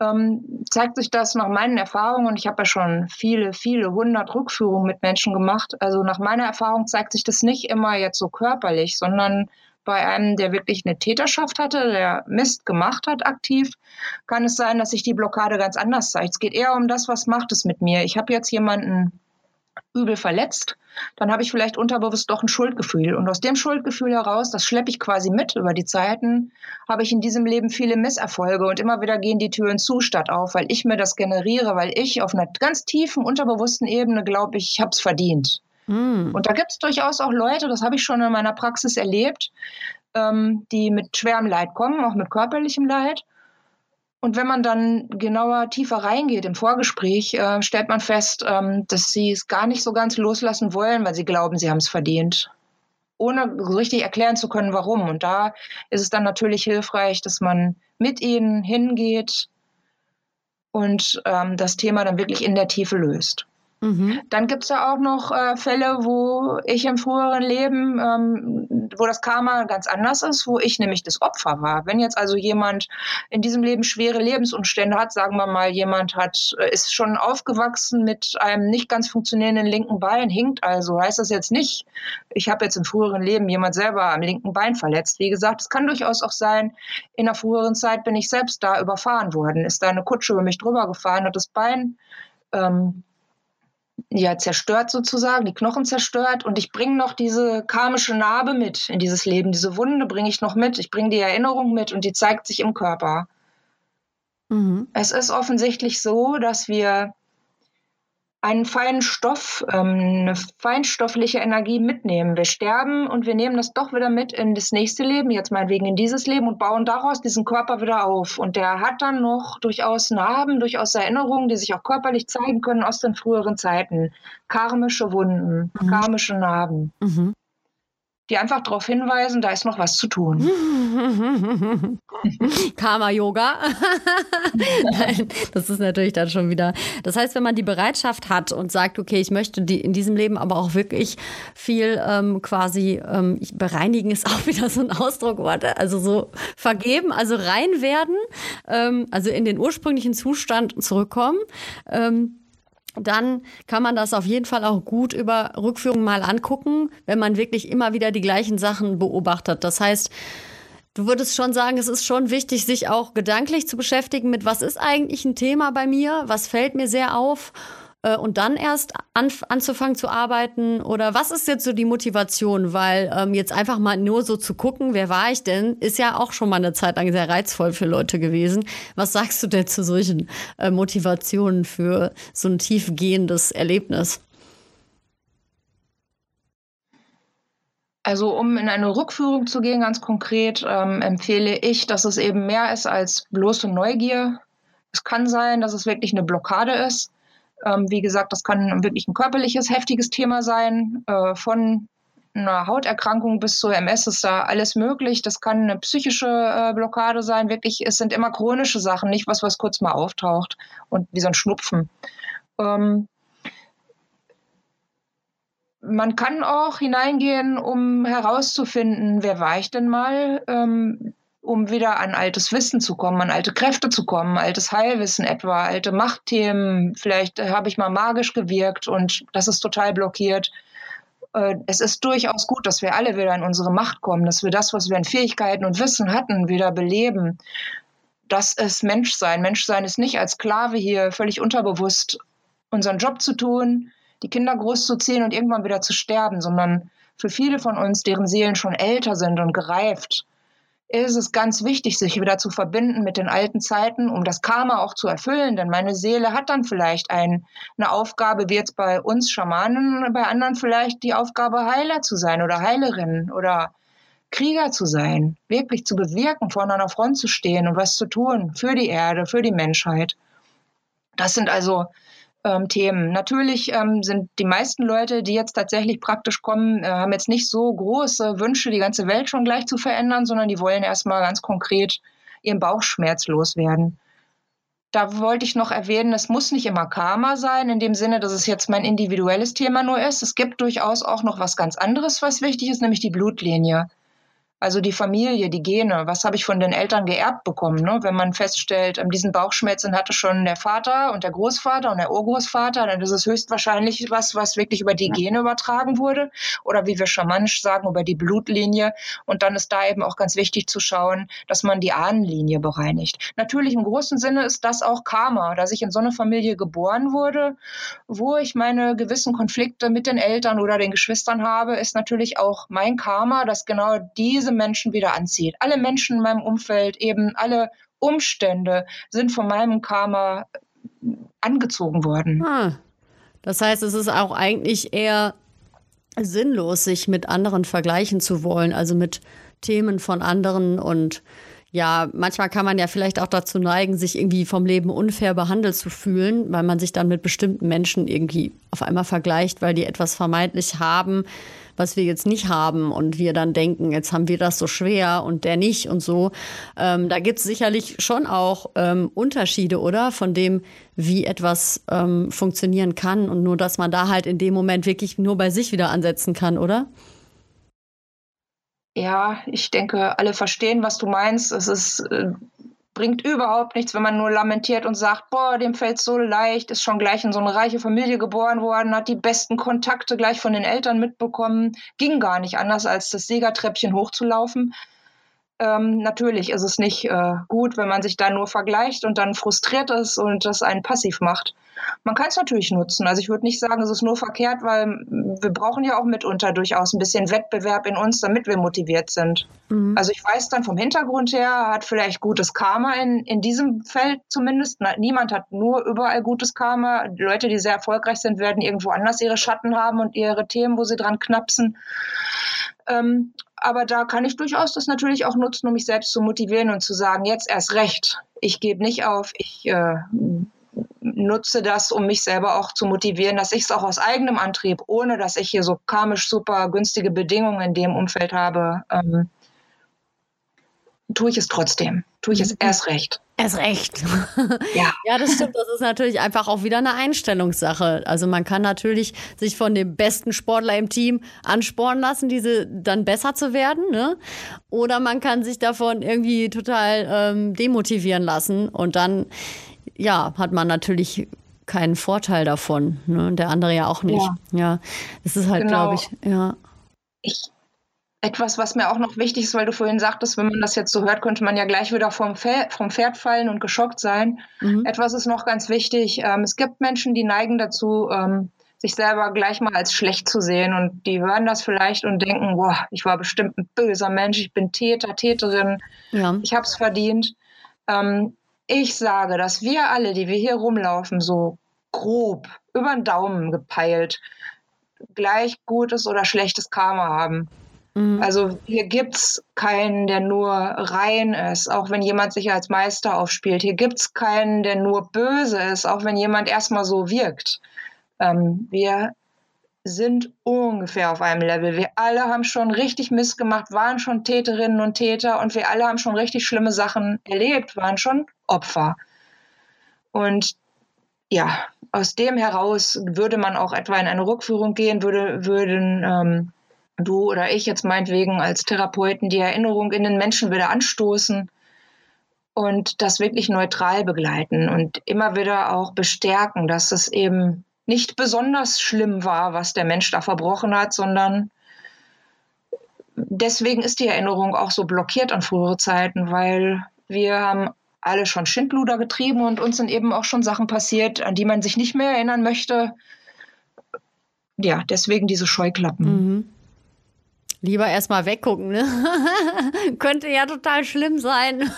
ähm, zeigt sich das nach meinen Erfahrungen, und ich habe ja schon viele, viele hundert Rückführungen mit Menschen gemacht, also nach meiner Erfahrung zeigt sich das nicht immer jetzt so körperlich, sondern bei einem, der wirklich eine Täterschaft hatte, der Mist gemacht hat aktiv, kann es sein, dass sich die Blockade ganz anders zeigt. Es geht eher um das, was macht es mit mir. Ich habe jetzt jemanden übel verletzt, dann habe ich vielleicht unterbewusst doch ein Schuldgefühl. Und aus dem Schuldgefühl heraus, das schleppe ich quasi mit über die Zeiten, habe ich in diesem Leben viele Misserfolge und immer wieder gehen die Türen zu statt auf, weil ich mir das generiere, weil ich auf einer ganz tiefen, unterbewussten Ebene glaube, ich habe es verdient. Mm. Und da gibt es durchaus auch Leute, das habe ich schon in meiner Praxis erlebt, ähm, die mit schwerem Leid kommen, auch mit körperlichem Leid. Und wenn man dann genauer tiefer reingeht im Vorgespräch, äh, stellt man fest, ähm, dass sie es gar nicht so ganz loslassen wollen, weil sie glauben, sie haben es verdient, ohne richtig erklären zu können, warum. Und da ist es dann natürlich hilfreich, dass man mit ihnen hingeht und ähm, das Thema dann wirklich in der Tiefe löst. Mhm. Dann gibt es ja auch noch äh, Fälle, wo ich im früheren Leben, ähm, wo das Karma ganz anders ist, wo ich nämlich das Opfer war. Wenn jetzt also jemand in diesem Leben schwere Lebensumstände hat, sagen wir mal, jemand hat, äh, ist schon aufgewachsen mit einem nicht ganz funktionierenden linken Bein, hinkt also, heißt das jetzt nicht, ich habe jetzt im früheren Leben jemand selber am linken Bein verletzt. Wie gesagt, es kann durchaus auch sein, in der früheren Zeit bin ich selbst da überfahren worden, ist da eine Kutsche über mich drüber gefahren, hat das Bein ähm, ja zerstört sozusagen, die Knochen zerstört und ich bringe noch diese karmische Narbe mit in dieses Leben, diese Wunde bringe ich noch mit, ich bringe die Erinnerung mit und die zeigt sich im Körper. Mhm. Es ist offensichtlich so, dass wir einen feinen Stoff, ähm, eine feinstoffliche Energie mitnehmen. Wir sterben und wir nehmen das doch wieder mit in das nächste Leben, jetzt meinetwegen in dieses Leben und bauen daraus diesen Körper wieder auf. Und der hat dann noch durchaus Narben, durchaus Erinnerungen, die sich auch körperlich zeigen können aus den früheren Zeiten. Karmische Wunden, mhm. karmische Narben. Mhm die einfach darauf hinweisen, da ist noch was zu tun. Karma-Yoga. das ist natürlich dann schon wieder. Das heißt, wenn man die Bereitschaft hat und sagt, okay, ich möchte die in diesem Leben aber auch wirklich viel ähm, quasi ähm, bereinigen, ist auch wieder so ein Ausdruck, also so vergeben, also rein werden, ähm, also in den ursprünglichen Zustand zurückkommen. Ähm, dann kann man das auf jeden Fall auch gut über Rückführung mal angucken, wenn man wirklich immer wieder die gleichen Sachen beobachtet. Das heißt, du würdest schon sagen, es ist schon wichtig, sich auch gedanklich zu beschäftigen mit, was ist eigentlich ein Thema bei mir, was fällt mir sehr auf äh, und dann erst an, anzufangen zu arbeiten? Oder was ist jetzt so die Motivation? Weil ähm, jetzt einfach mal nur so zu gucken, wer war ich denn, ist ja auch schon mal eine Zeit lang sehr reizvoll für Leute gewesen. Was sagst du denn zu solchen äh, Motivationen für so ein tiefgehendes Erlebnis? Also um in eine Rückführung zu gehen, ganz konkret, ähm, empfehle ich, dass es eben mehr ist als bloße Neugier. Es kann sein, dass es wirklich eine Blockade ist. Ähm, wie gesagt, das kann wirklich ein körperliches, heftiges Thema sein, äh, von einer Hauterkrankung bis zur MS ist da alles möglich. Das kann eine psychische äh, Blockade sein. Wirklich, es sind immer chronische Sachen, nicht was, was kurz mal auftaucht und wie so ein Schnupfen. Ähm, man kann auch hineingehen, um herauszufinden, wer war ich denn mal? Ähm, um wieder an altes Wissen zu kommen, an alte Kräfte zu kommen, altes Heilwissen etwa, alte Machtthemen. Vielleicht äh, habe ich mal magisch gewirkt und das ist total blockiert. Äh, es ist durchaus gut, dass wir alle wieder in unsere Macht kommen, dass wir das, was wir an Fähigkeiten und Wissen hatten, wieder beleben. Das ist Menschsein. Menschsein ist nicht als Sklave hier völlig unterbewusst unseren Job zu tun, die Kinder großzuziehen und irgendwann wieder zu sterben, sondern für viele von uns, deren Seelen schon älter sind und gereift, ist es ganz wichtig, sich wieder zu verbinden mit den alten Zeiten, um das Karma auch zu erfüllen. Denn meine Seele hat dann vielleicht ein, eine Aufgabe, wie jetzt bei uns Schamanen, bei anderen vielleicht die Aufgabe, Heiler zu sein oder Heilerin oder Krieger zu sein, wirklich zu bewirken, vor einer Front zu stehen und was zu tun für die Erde, für die Menschheit. Das sind also ähm, Themen. Natürlich ähm, sind die meisten Leute, die jetzt tatsächlich praktisch kommen, äh, haben jetzt nicht so große Wünsche, die ganze Welt schon gleich zu verändern, sondern die wollen erstmal ganz konkret ihren Bauchschmerz loswerden. Da wollte ich noch erwähnen, es muss nicht immer Karma sein, in dem Sinne, dass es jetzt mein individuelles Thema nur ist. Es gibt durchaus auch noch was ganz anderes, was wichtig ist, nämlich die Blutlinie. Also die Familie, die Gene, was habe ich von den Eltern geerbt bekommen? Ne? Wenn man feststellt, ähm, diesen Bauchschmerzen hatte schon der Vater und der Großvater und der Urgroßvater, dann ist es höchstwahrscheinlich was, was wirklich über die Gene übertragen wurde oder wie wir schamanisch sagen, über die Blutlinie. Und dann ist da eben auch ganz wichtig zu schauen, dass man die Ahnenlinie bereinigt. Natürlich im großen Sinne ist das auch Karma, dass ich in so eine Familie geboren wurde, wo ich meine gewissen Konflikte mit den Eltern oder den Geschwistern habe, ist natürlich auch mein Karma, dass genau diese diese Menschen wieder anzieht. Alle Menschen in meinem Umfeld, eben alle Umstände sind von meinem Karma angezogen worden. Ah, das heißt, es ist auch eigentlich eher sinnlos, sich mit anderen vergleichen zu wollen, also mit Themen von anderen und ja, manchmal kann man ja vielleicht auch dazu neigen, sich irgendwie vom Leben unfair behandelt zu fühlen, weil man sich dann mit bestimmten Menschen irgendwie auf einmal vergleicht, weil die etwas vermeintlich haben, was wir jetzt nicht haben und wir dann denken, jetzt haben wir das so schwer und der nicht und so. Ähm, da gibt es sicherlich schon auch ähm, Unterschiede, oder? Von dem, wie etwas ähm, funktionieren kann und nur, dass man da halt in dem Moment wirklich nur bei sich wieder ansetzen kann, oder? Ja, ich denke, alle verstehen, was du meinst. Es ist äh, bringt überhaupt nichts, wenn man nur lamentiert und sagt, boah, dem fällt so leicht, ist schon gleich in so eine reiche Familie geboren worden, hat die besten Kontakte gleich von den Eltern mitbekommen, ging gar nicht anders, als das Siegertreppchen hochzulaufen. Ähm, natürlich ist es nicht äh, gut, wenn man sich da nur vergleicht und dann frustriert ist und das einen passiv macht. Man kann es natürlich nutzen. Also ich würde nicht sagen, es ist nur verkehrt, weil wir brauchen ja auch mitunter durchaus ein bisschen Wettbewerb in uns, damit wir motiviert sind. Mhm. Also ich weiß dann vom Hintergrund her, hat vielleicht gutes Karma in, in diesem Feld zumindest. Niemand hat nur überall gutes Karma. Leute, die sehr erfolgreich sind, werden irgendwo anders ihre Schatten haben und ihre Themen, wo sie dran knapsen. Ähm, aber da kann ich durchaus das natürlich auch nutzen, um mich selbst zu motivieren und zu sagen, jetzt erst recht. Ich gebe nicht auf, ich äh, nutze das, um mich selber auch zu motivieren, dass ich es auch aus eigenem Antrieb, ohne dass ich hier so karmisch super günstige Bedingungen in dem Umfeld habe, ähm, tue ich es trotzdem. Tue ich es mhm. erst recht. Erst recht. Ja. ja, das stimmt. Das ist natürlich einfach auch wieder eine Einstellungssache. Also man kann natürlich sich von dem besten Sportler im Team anspornen lassen, diese dann besser zu werden. Ne? Oder man kann sich davon irgendwie total ähm, demotivieren lassen und dann ja, hat man natürlich keinen Vorteil davon. Ne? Der andere ja auch nicht. Ja, ja das ist halt, genau. glaube ich, ja. Ich, etwas, was mir auch noch wichtig ist, weil du vorhin sagtest, wenn man das jetzt so hört, könnte man ja gleich wieder vom, Pferd, vom Pferd fallen und geschockt sein. Mhm. Etwas ist noch ganz wichtig. Ähm, es gibt Menschen, die neigen dazu, ähm, sich selber gleich mal als schlecht zu sehen und die hören das vielleicht und denken, boah, ich war bestimmt ein böser Mensch, ich bin Täter, Täterin, ja. ich habe es verdient. Ähm, ich sage, dass wir alle, die wir hier rumlaufen, so grob über den Daumen gepeilt, gleich gutes oder schlechtes Karma haben. Mhm. Also hier gibt es keinen, der nur rein ist, auch wenn jemand sich als Meister aufspielt. Hier gibt es keinen, der nur böse ist, auch wenn jemand erstmal so wirkt. Ähm, wir sind ungefähr auf einem Level. Wir alle haben schon richtig Mist gemacht, waren schon Täterinnen und Täter und wir alle haben schon richtig schlimme Sachen erlebt, waren schon Opfer. Und ja, aus dem heraus würde man auch etwa in eine Rückführung gehen, würde, würden ähm, du oder ich jetzt meinetwegen als Therapeuten die Erinnerung in den Menschen wieder anstoßen und das wirklich neutral begleiten und immer wieder auch bestärken, dass es eben nicht besonders schlimm war, was der Mensch da verbrochen hat, sondern deswegen ist die Erinnerung auch so blockiert an frühere Zeiten, weil wir haben alle schon Schindluder getrieben und uns sind eben auch schon Sachen passiert, an die man sich nicht mehr erinnern möchte. Ja, deswegen diese Scheuklappen. Mhm. Lieber erstmal weggucken, ne? Könnte ja total schlimm sein.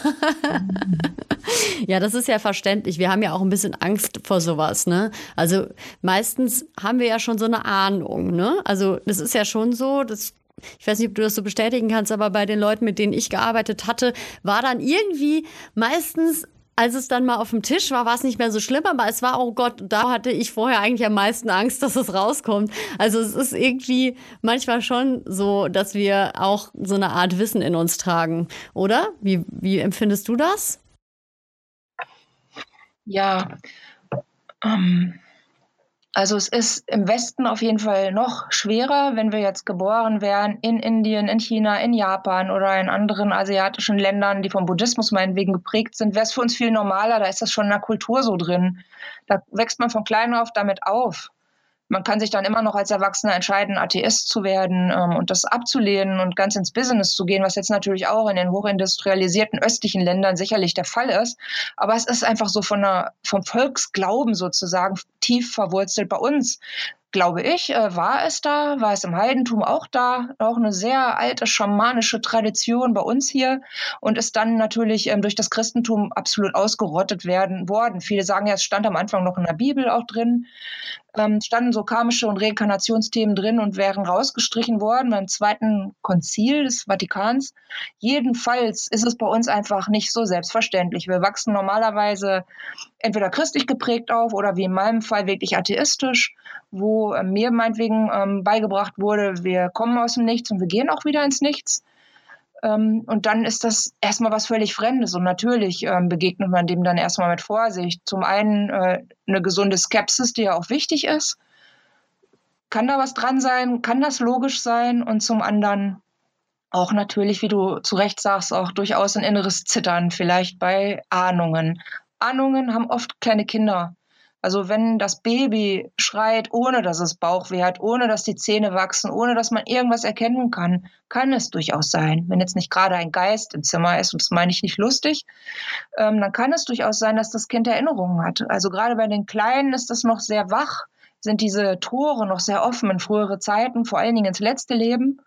ja, das ist ja verständlich. Wir haben ja auch ein bisschen Angst vor sowas, ne? Also meistens haben wir ja schon so eine Ahnung, ne? Also das ist ja schon so, das ich weiß nicht, ob du das so bestätigen kannst, aber bei den Leuten, mit denen ich gearbeitet hatte, war dann irgendwie meistens als es dann mal auf dem Tisch war, war es nicht mehr so schlimm, aber es war, oh Gott, da hatte ich vorher eigentlich am meisten Angst, dass es rauskommt. Also es ist irgendwie manchmal schon so, dass wir auch so eine Art Wissen in uns tragen, oder? Wie, wie empfindest du das? Ja, ähm, also es ist im Westen auf jeden Fall noch schwerer, wenn wir jetzt geboren wären in Indien, in China, in Japan oder in anderen asiatischen Ländern, die vom Buddhismus meinetwegen geprägt sind, wäre es für uns viel normaler. Da ist das schon in der Kultur so drin. Da wächst man von klein auf damit auf man kann sich dann immer noch als Erwachsener entscheiden, Atheist zu werden ähm, und das abzulehnen und ganz ins Business zu gehen, was jetzt natürlich auch in den hochindustrialisierten östlichen Ländern sicherlich der Fall ist. Aber es ist einfach so von der, vom Volksglauben sozusagen tief verwurzelt bei uns glaube ich, äh, war es da, war es im Heidentum auch da, auch eine sehr alte schamanische Tradition bei uns hier und ist dann natürlich ähm, durch das Christentum absolut ausgerottet werden worden. Viele sagen ja, es stand am Anfang noch in der Bibel auch drin. Ähm, standen so karmische und Reinkarnationsthemen drin und wären rausgestrichen worden beim zweiten Konzil des Vatikans. Jedenfalls ist es bei uns einfach nicht so selbstverständlich. Wir wachsen normalerweise entweder christlich geprägt auf oder wie in meinem Fall wirklich atheistisch, wo äh, mir meinetwegen ähm, beigebracht wurde, wir kommen aus dem Nichts und wir gehen auch wieder ins Nichts. Ähm, und dann ist das erstmal was völlig Fremdes. Und natürlich ähm, begegnet man dem dann erstmal mit Vorsicht. Zum einen äh, eine gesunde Skepsis, die ja auch wichtig ist. Kann da was dran sein? Kann das logisch sein? Und zum anderen auch natürlich, wie du zu Recht sagst, auch durchaus ein inneres Zittern, vielleicht bei Ahnungen. Ahnungen haben oft kleine Kinder. Also wenn das Baby schreit, ohne dass es Bauchweh hat, ohne dass die Zähne wachsen, ohne dass man irgendwas erkennen kann, kann es durchaus sein. Wenn jetzt nicht gerade ein Geist im Zimmer ist, und das meine ich nicht lustig, ähm, dann kann es durchaus sein, dass das Kind Erinnerungen hat. Also gerade bei den Kleinen ist das noch sehr wach, sind diese Tore noch sehr offen in frühere Zeiten, vor allen Dingen ins letzte Leben.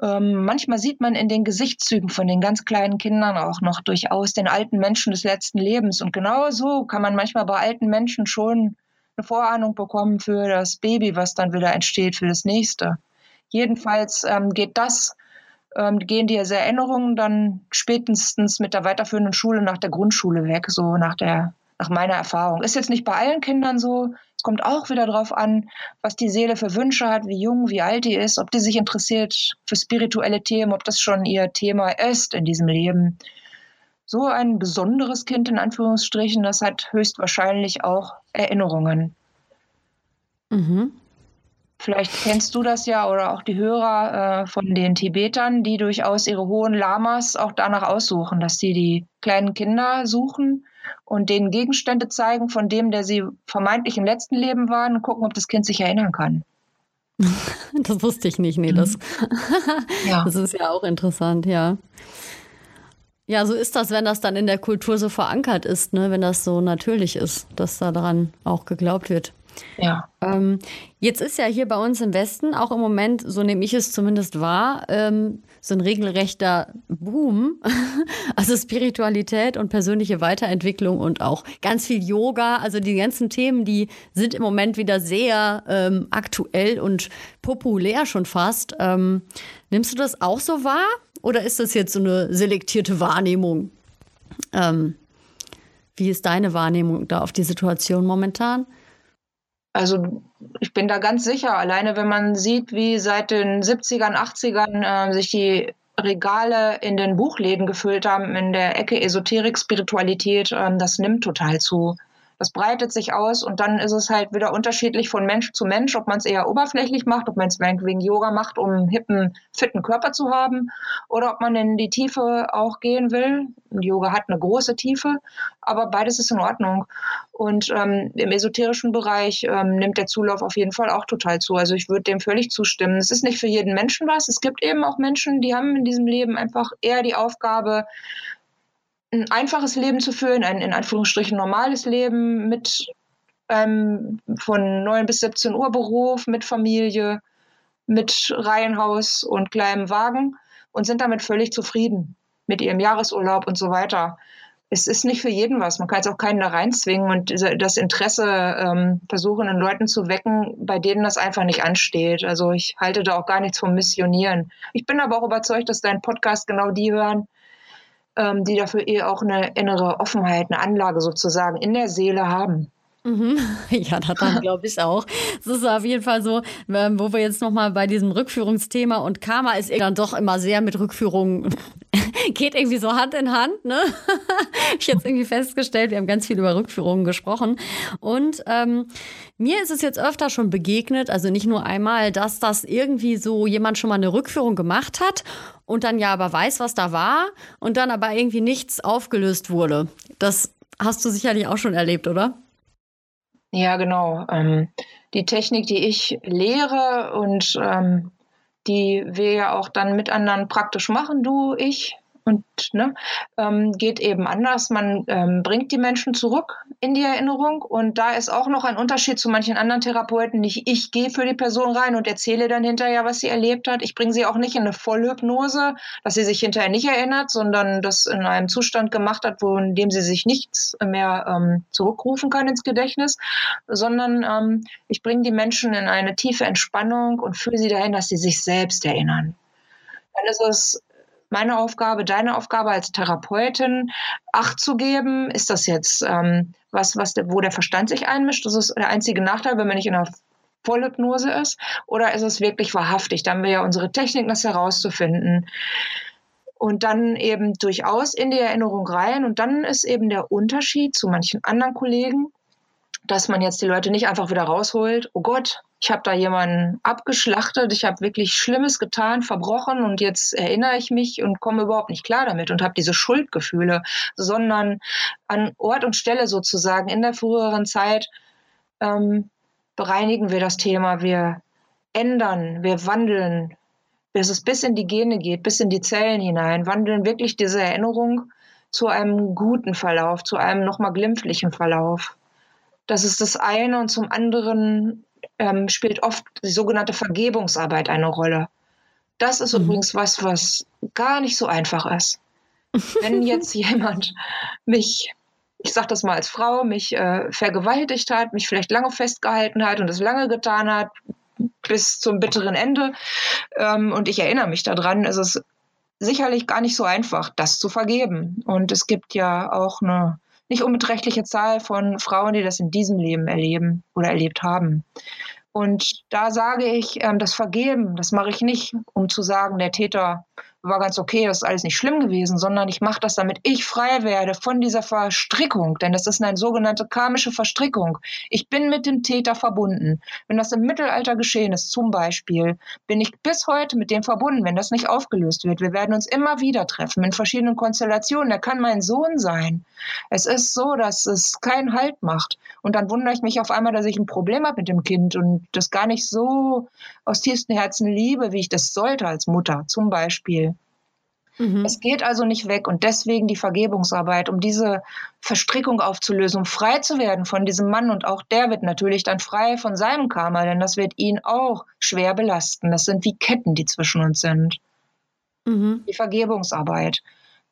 Ähm, manchmal sieht man in den Gesichtszügen von den ganz kleinen Kindern auch noch durchaus den alten Menschen des letzten Lebens. Und genau so kann man manchmal bei alten Menschen schon eine Vorahnung bekommen für das Baby, was dann wieder entsteht für das nächste. Jedenfalls ähm, geht das, ähm, gehen die Erinnerungen dann spätestens mit der weiterführenden Schule nach der Grundschule weg, so nach der nach meiner Erfahrung. Ist jetzt nicht bei allen Kindern so. Es kommt auch wieder darauf an, was die Seele für Wünsche hat, wie jung, wie alt die ist, ob die sich interessiert für spirituelle Themen, ob das schon ihr Thema ist in diesem Leben. So ein besonderes Kind in Anführungsstrichen, das hat höchstwahrscheinlich auch Erinnerungen. Mhm. Vielleicht kennst du das ja oder auch die Hörer äh, von den Tibetern, die durchaus ihre hohen Lamas auch danach aussuchen, dass sie die kleinen Kinder suchen und denen Gegenstände zeigen von dem, der sie vermeintlich im letzten Leben waren und gucken, ob das Kind sich erinnern kann. Das wusste ich nicht, nee, das, mhm. ja. das ist ja auch interessant, ja. Ja, so ist das, wenn das dann in der Kultur so verankert ist, ne? wenn das so natürlich ist, dass da daran auch geglaubt wird. Ja. Ähm, jetzt ist ja hier bei uns im Westen auch im Moment, so nehme ich es zumindest wahr, ähm, so ein regelrechter Boom. Also Spiritualität und persönliche Weiterentwicklung und auch ganz viel Yoga. Also die ganzen Themen, die sind im Moment wieder sehr ähm, aktuell und populär schon fast. Ähm, nimmst du das auch so wahr? Oder ist das jetzt so eine selektierte Wahrnehmung? Ähm, wie ist deine Wahrnehmung da auf die Situation momentan? Also ich bin da ganz sicher, alleine wenn man sieht, wie seit den 70ern, 80ern äh, sich die Regale in den Buchläden gefüllt haben, in der Ecke Esoterik, Spiritualität, äh, das nimmt total zu. Das breitet sich aus und dann ist es halt wieder unterschiedlich von Mensch zu Mensch, ob man es eher oberflächlich macht, ob man es wegen Yoga macht, um einen hippen, fitten Körper zu haben oder ob man in die Tiefe auch gehen will. Yoga hat eine große Tiefe, aber beides ist in Ordnung. Und ähm, im esoterischen Bereich ähm, nimmt der Zulauf auf jeden Fall auch total zu. Also ich würde dem völlig zustimmen. Es ist nicht für jeden Menschen was. Es gibt eben auch Menschen, die haben in diesem Leben einfach eher die Aufgabe, ein einfaches Leben zu führen, ein in Anführungsstrichen normales Leben mit ähm, von 9 bis 17 Uhr Beruf, mit Familie, mit Reihenhaus und kleinem Wagen und sind damit völlig zufrieden mit ihrem Jahresurlaub und so weiter. Es ist nicht für jeden was. Man kann jetzt auch keinen da reinzwingen und das Interesse ähm, versuchen, in Leuten zu wecken, bei denen das einfach nicht ansteht. Also ich halte da auch gar nichts vom Missionieren. Ich bin aber auch überzeugt, dass dein Podcast genau die hören, ähm, die dafür eh auch eine innere Offenheit, eine Anlage sozusagen in der Seele haben. Mhm. Ja, daran glaube ich auch. Es ist auf jeden Fall so, ähm, wo wir jetzt nochmal bei diesem Rückführungsthema und Karma ist dann doch immer sehr mit Rückführungen, geht irgendwie so Hand in Hand, ne? ich jetzt irgendwie festgestellt, wir haben ganz viel über Rückführungen gesprochen. Und ähm, mir ist es jetzt öfter schon begegnet, also nicht nur einmal, dass das irgendwie so jemand schon mal eine Rückführung gemacht hat und dann ja aber weiß, was da war und dann aber irgendwie nichts aufgelöst wurde. Das hast du sicherlich auch schon erlebt, oder? Ja, genau. Ähm, die Technik, die ich lehre und ähm, die wir ja auch dann mit anderen praktisch machen, du, ich, und ne, ähm, geht eben anders. Man ähm, bringt die Menschen zurück in die Erinnerung und da ist auch noch ein Unterschied zu manchen anderen Therapeuten. Nicht ich gehe für die Person rein und erzähle dann hinterher, was sie erlebt hat. Ich bringe sie auch nicht in eine Vollhypnose, dass sie sich hinterher nicht erinnert, sondern das in einem Zustand gemacht hat, wo in dem sie sich nichts mehr ähm, zurückrufen kann ins Gedächtnis, sondern ähm, ich bringe die Menschen in eine tiefe Entspannung und führe sie dahin, dass sie sich selbst erinnern. Dann ist es meine Aufgabe, deine Aufgabe als Therapeutin, Acht zu geben. Ist das jetzt ähm, was, was wo der Verstand sich einmischt? Das ist der einzige Nachteil, wenn man nicht in einer Vollhypnose ist. Oder ist es wirklich wahrhaftig? Da haben wir ja unsere Technik, das herauszufinden. Und dann eben durchaus in die Erinnerung rein. Und dann ist eben der Unterschied zu manchen anderen Kollegen, dass man jetzt die Leute nicht einfach wieder rausholt. Oh Gott, ich habe da jemanden abgeschlachtet, ich habe wirklich Schlimmes getan, verbrochen und jetzt erinnere ich mich und komme überhaupt nicht klar damit und habe diese Schuldgefühle, sondern an Ort und Stelle sozusagen in der früheren Zeit ähm, bereinigen wir das Thema, wir ändern, wir wandeln, bis es bis in die Gene geht, bis in die Zellen hinein, wandeln wirklich diese Erinnerung zu einem guten Verlauf, zu einem nochmal glimpflichen Verlauf. Das ist das eine und zum anderen ähm, spielt oft die sogenannte Vergebungsarbeit eine Rolle. Das ist mhm. übrigens was, was gar nicht so einfach ist. Wenn jetzt jemand mich, ich sage das mal als Frau, mich äh, vergewaltigt hat, mich vielleicht lange festgehalten hat und es lange getan hat, bis zum bitteren Ende, ähm, und ich erinnere mich daran, ist es sicherlich gar nicht so einfach, das zu vergeben. Und es gibt ja auch eine nicht unbeträchtliche Zahl von Frauen, die das in diesem Leben erleben oder erlebt haben. Und da sage ich, ähm, das Vergeben, das mache ich nicht, um zu sagen, der Täter war ganz okay, das ist alles nicht schlimm gewesen, sondern ich mache das, damit ich frei werde von dieser Verstrickung, denn das ist eine sogenannte karmische Verstrickung. Ich bin mit dem Täter verbunden. Wenn das im Mittelalter geschehen ist, zum Beispiel, bin ich bis heute mit dem verbunden, wenn das nicht aufgelöst wird. Wir werden uns immer wieder treffen in verschiedenen Konstellationen. Er kann mein Sohn sein. Es ist so, dass es keinen Halt macht. Und dann wundere ich mich auf einmal, dass ich ein Problem habe mit dem Kind und das gar nicht so aus tiefstem Herzen liebe, wie ich das sollte als Mutter, zum Beispiel. Mhm. Es geht also nicht weg und deswegen die Vergebungsarbeit, um diese Verstrickung aufzulösen, um frei zu werden von diesem Mann und auch der wird natürlich dann frei von seinem Karma, denn das wird ihn auch schwer belasten. Das sind wie Ketten, die zwischen uns sind. Mhm. Die Vergebungsarbeit.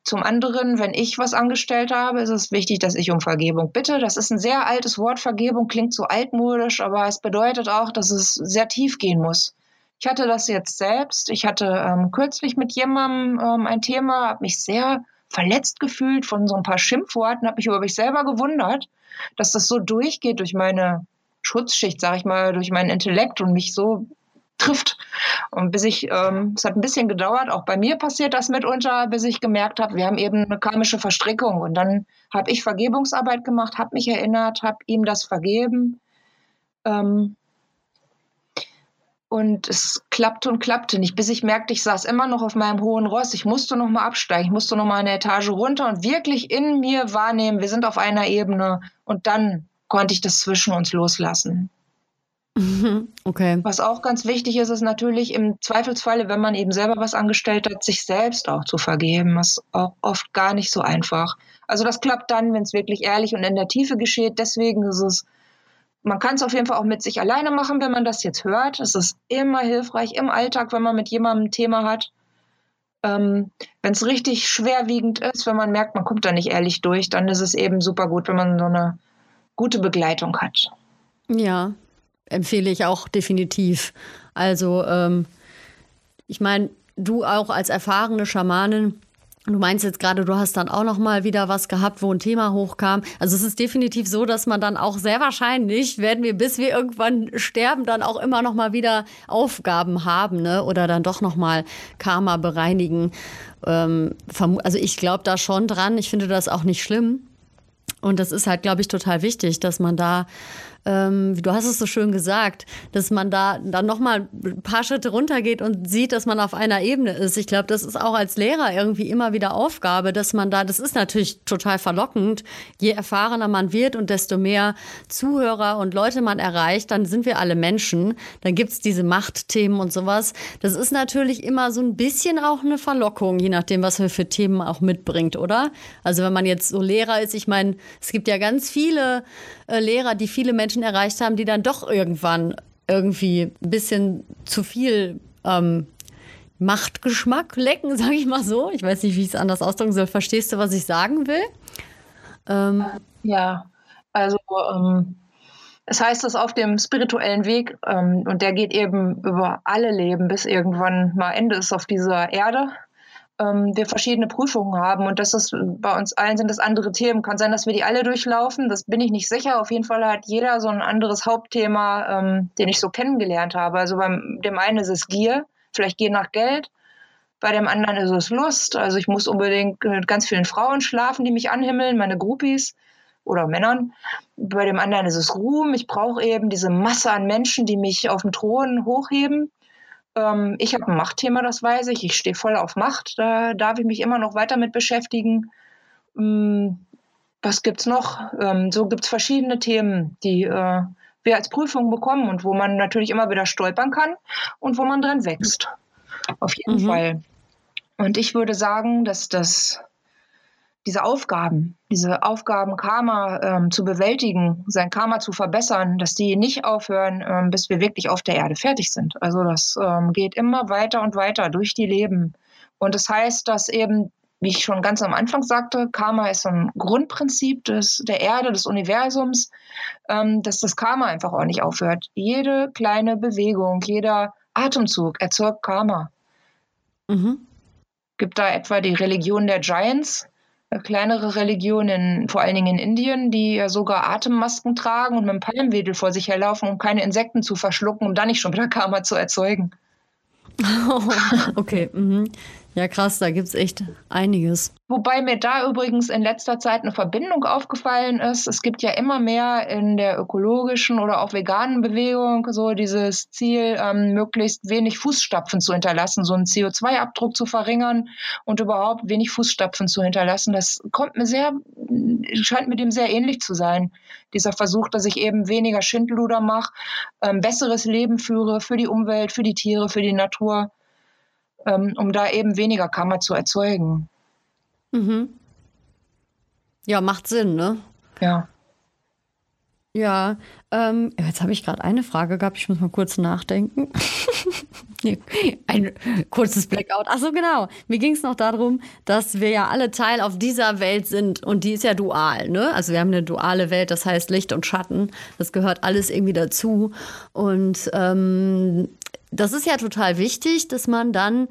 Zum anderen, wenn ich was angestellt habe, ist es wichtig, dass ich um Vergebung bitte. Das ist ein sehr altes Wort. Vergebung klingt so altmodisch, aber es bedeutet auch, dass es sehr tief gehen muss. Ich hatte das jetzt selbst. Ich hatte ähm, kürzlich mit jemandem ähm, ein Thema, habe mich sehr verletzt gefühlt von so ein paar Schimpfworten, habe mich über mich selber gewundert, dass das so durchgeht durch meine Schutzschicht, sage ich mal, durch meinen Intellekt und mich so trifft. Und bis ich, ähm, es hat ein bisschen gedauert, auch bei mir passiert das mitunter, bis ich gemerkt habe, wir haben eben eine karmische Verstrickung. Und dann habe ich Vergebungsarbeit gemacht, habe mich erinnert, habe ihm das vergeben. Ähm, und es klappte und klappte nicht, bis ich merkte, ich saß immer noch auf meinem hohen Ross. Ich musste noch mal absteigen, ich musste noch mal eine Etage runter und wirklich in mir wahrnehmen, wir sind auf einer Ebene. Und dann konnte ich das zwischen uns loslassen. Okay. Was auch ganz wichtig ist, ist natürlich im Zweifelsfalle, wenn man eben selber was angestellt hat, sich selbst auch zu vergeben. Das ist auch oft gar nicht so einfach. Also das klappt dann, wenn es wirklich ehrlich und in der Tiefe geschieht. Deswegen ist es man kann es auf jeden Fall auch mit sich alleine machen, wenn man das jetzt hört. Es ist immer hilfreich im Alltag, wenn man mit jemandem ein Thema hat. Ähm, wenn es richtig schwerwiegend ist, wenn man merkt, man kommt da nicht ehrlich durch, dann ist es eben super gut, wenn man so eine gute Begleitung hat. Ja, empfehle ich auch definitiv. Also, ähm, ich meine, du auch als erfahrene Schamanin, Du meinst jetzt gerade, du hast dann auch noch mal wieder was gehabt, wo ein Thema hochkam. Also es ist definitiv so, dass man dann auch sehr wahrscheinlich werden wir, bis wir irgendwann sterben, dann auch immer noch mal wieder Aufgaben haben, ne? Oder dann doch noch mal Karma bereinigen. Ähm, also ich glaube da schon dran. Ich finde das auch nicht schlimm. Und das ist halt, glaube ich, total wichtig, dass man da ähm, du hast es so schön gesagt, dass man da dann nochmal ein paar Schritte runtergeht und sieht, dass man auf einer Ebene ist. Ich glaube, das ist auch als Lehrer irgendwie immer wieder Aufgabe, dass man da, das ist natürlich total verlockend, je erfahrener man wird und desto mehr Zuhörer und Leute man erreicht, dann sind wir alle Menschen. Dann gibt's diese Machtthemen und sowas. Das ist natürlich immer so ein bisschen auch eine Verlockung, je nachdem, was man für Themen auch mitbringt, oder? Also wenn man jetzt so Lehrer ist, ich meine, es gibt ja ganz viele äh, Lehrer, die viele Menschen erreicht haben, die dann doch irgendwann irgendwie ein bisschen zu viel ähm, Machtgeschmack lecken, sage ich mal so. Ich weiß nicht, wie ich es anders ausdrücken soll. Verstehst du, was ich sagen will? Ähm, ja, also ähm, es heißt es auf dem spirituellen Weg ähm, und der geht eben über alle Leben, bis irgendwann mal Ende ist auf dieser Erde ähm, wir verschiedene Prüfungen haben und das ist bei uns allen sind das andere Themen. Kann sein, dass wir die alle durchlaufen. Das bin ich nicht sicher. Auf jeden Fall hat jeder so ein anderes Hauptthema, ähm, den ich so kennengelernt habe. Also beim dem einen ist es Gier, vielleicht Gier nach Geld. Bei dem anderen ist es Lust. Also ich muss unbedingt mit ganz vielen Frauen schlafen, die mich anhimmeln, meine Groupies oder Männern. Bei dem anderen ist es Ruhm. Ich brauche eben diese Masse an Menschen, die mich auf dem Thron hochheben. Ähm, ich habe ein Machtthema, das weiß ich. Ich stehe voll auf Macht. Da darf ich mich immer noch weiter mit beschäftigen. Ähm, was gibt's noch? Ähm, so gibt's verschiedene Themen, die äh, wir als Prüfung bekommen und wo man natürlich immer wieder stolpern kann und wo man dran wächst. Auf jeden mhm. Fall. Und ich würde sagen, dass das diese Aufgaben, diese Aufgaben Karma ähm, zu bewältigen, sein Karma zu verbessern, dass die nicht aufhören, ähm, bis wir wirklich auf der Erde fertig sind. Also das ähm, geht immer weiter und weiter durch die Leben. Und das heißt, dass eben, wie ich schon ganz am Anfang sagte, Karma ist ein Grundprinzip des, der Erde, des Universums, ähm, dass das Karma einfach auch nicht aufhört. Jede kleine Bewegung, jeder Atemzug erzeugt Karma. Mhm. Gibt da etwa die Religion der Giants, kleinere Religionen, vor allen Dingen in Indien, die ja sogar Atemmasken tragen und mit einem Palmwedel vor sich herlaufen, um keine Insekten zu verschlucken, um dann nicht schon wieder Karma zu erzeugen. Oh, okay. Mhm. Ja, krass, da gibt es echt einiges. Wobei mir da übrigens in letzter Zeit eine Verbindung aufgefallen ist. Es gibt ja immer mehr in der ökologischen oder auch veganen Bewegung so dieses Ziel, ähm, möglichst wenig Fußstapfen zu hinterlassen, so einen CO2-Abdruck zu verringern und überhaupt wenig Fußstapfen zu hinterlassen. Das kommt mir sehr, scheint mir dem sehr ähnlich zu sein. Dieser Versuch, dass ich eben weniger Schindluder mache, ähm, besseres Leben führe für die Umwelt, für die Tiere, für die Natur ähm, um da eben weniger Kammer zu erzeugen. Mhm. Ja, macht Sinn, ne? Ja. Ja, ähm, jetzt habe ich gerade eine Frage gehabt. Ich muss mal kurz nachdenken. Ein kurzes Blackout. Ach so, genau. Mir ging es noch darum, dass wir ja alle Teil auf dieser Welt sind und die ist ja dual. Ne? Also wir haben eine duale Welt, das heißt Licht und Schatten. Das gehört alles irgendwie dazu. Und ähm, das ist ja total wichtig, dass man dann,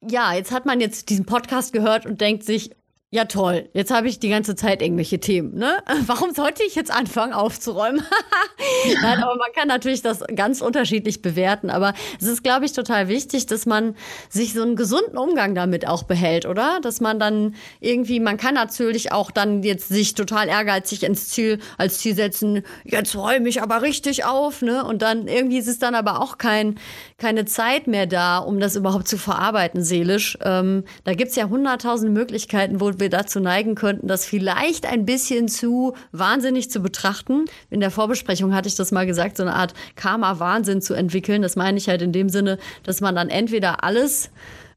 ja, jetzt hat man jetzt diesen Podcast gehört und denkt sich, ja, toll. Jetzt habe ich die ganze Zeit irgendwelche Themen. Ne? Warum sollte ich jetzt anfangen aufzuräumen? Nein, aber man kann natürlich das ganz unterschiedlich bewerten. Aber es ist, glaube ich, total wichtig, dass man sich so einen gesunden Umgang damit auch behält, oder? Dass man dann irgendwie, man kann natürlich auch dann jetzt sich total ehrgeizig ins Ziel, als Ziel setzen, jetzt räume ich aber richtig auf. Ne? Und dann irgendwie ist es dann aber auch kein, keine Zeit mehr da, um das überhaupt zu verarbeiten, seelisch. Ähm, da gibt's ja hunderttausend Möglichkeiten, wo wir dazu neigen könnten, das vielleicht ein bisschen zu wahnsinnig zu betrachten. In der Vorbesprechung hatte ich das mal gesagt, so eine Art Karma-Wahnsinn zu entwickeln. Das meine ich halt in dem Sinne, dass man dann entweder alles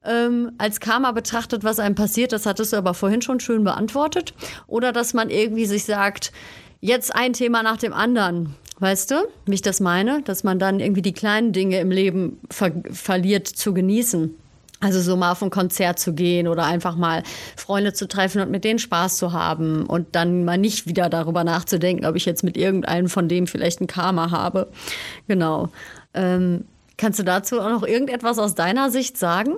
ähm, als Karma betrachtet, was einem passiert, das hattest du aber vorhin schon schön beantwortet, oder dass man irgendwie sich sagt, jetzt ein Thema nach dem anderen. Weißt du, wie ich das meine? Dass man dann irgendwie die kleinen Dinge im Leben ver verliert zu genießen. Also so mal auf ein Konzert zu gehen oder einfach mal Freunde zu treffen und mit denen Spaß zu haben und dann mal nicht wieder darüber nachzudenken, ob ich jetzt mit irgendeinem von dem vielleicht ein Karma habe. Genau. Ähm, kannst du dazu auch noch irgendetwas aus deiner Sicht sagen?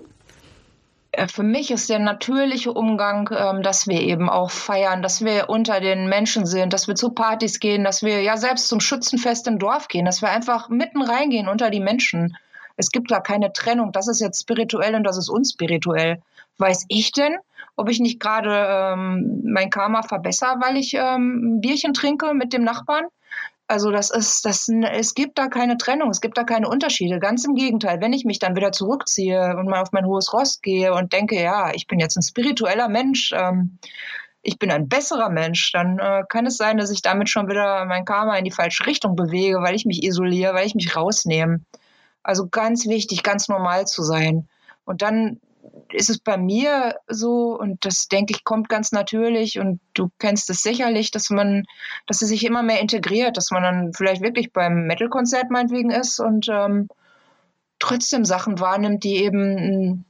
Äh, für mich ist der natürliche Umgang, ähm, dass wir eben auch feiern, dass wir unter den Menschen sind, dass wir zu Partys gehen, dass wir ja selbst zum Schützenfest im Dorf gehen, dass wir einfach mitten reingehen unter die Menschen. Es gibt da keine Trennung, das ist jetzt spirituell und das ist unspirituell. Weiß ich denn, ob ich nicht gerade ähm, mein Karma verbessere, weil ich ähm, ein Bierchen trinke mit dem Nachbarn? Also das ist, das, es gibt da keine Trennung, es gibt da keine Unterschiede. Ganz im Gegenteil, wenn ich mich dann wieder zurückziehe und mal auf mein hohes Ross gehe und denke, ja, ich bin jetzt ein spiritueller Mensch, ähm, ich bin ein besserer Mensch, dann äh, kann es sein, dass ich damit schon wieder mein Karma in die falsche Richtung bewege, weil ich mich isoliere, weil ich mich rausnehme. Also ganz wichtig, ganz normal zu sein. Und dann ist es bei mir so, und das denke ich, kommt ganz natürlich, und du kennst es sicherlich, dass man, dass es sich immer mehr integriert, dass man dann vielleicht wirklich beim Metal-Konzert meinetwegen ist und ähm, trotzdem Sachen wahrnimmt, die eben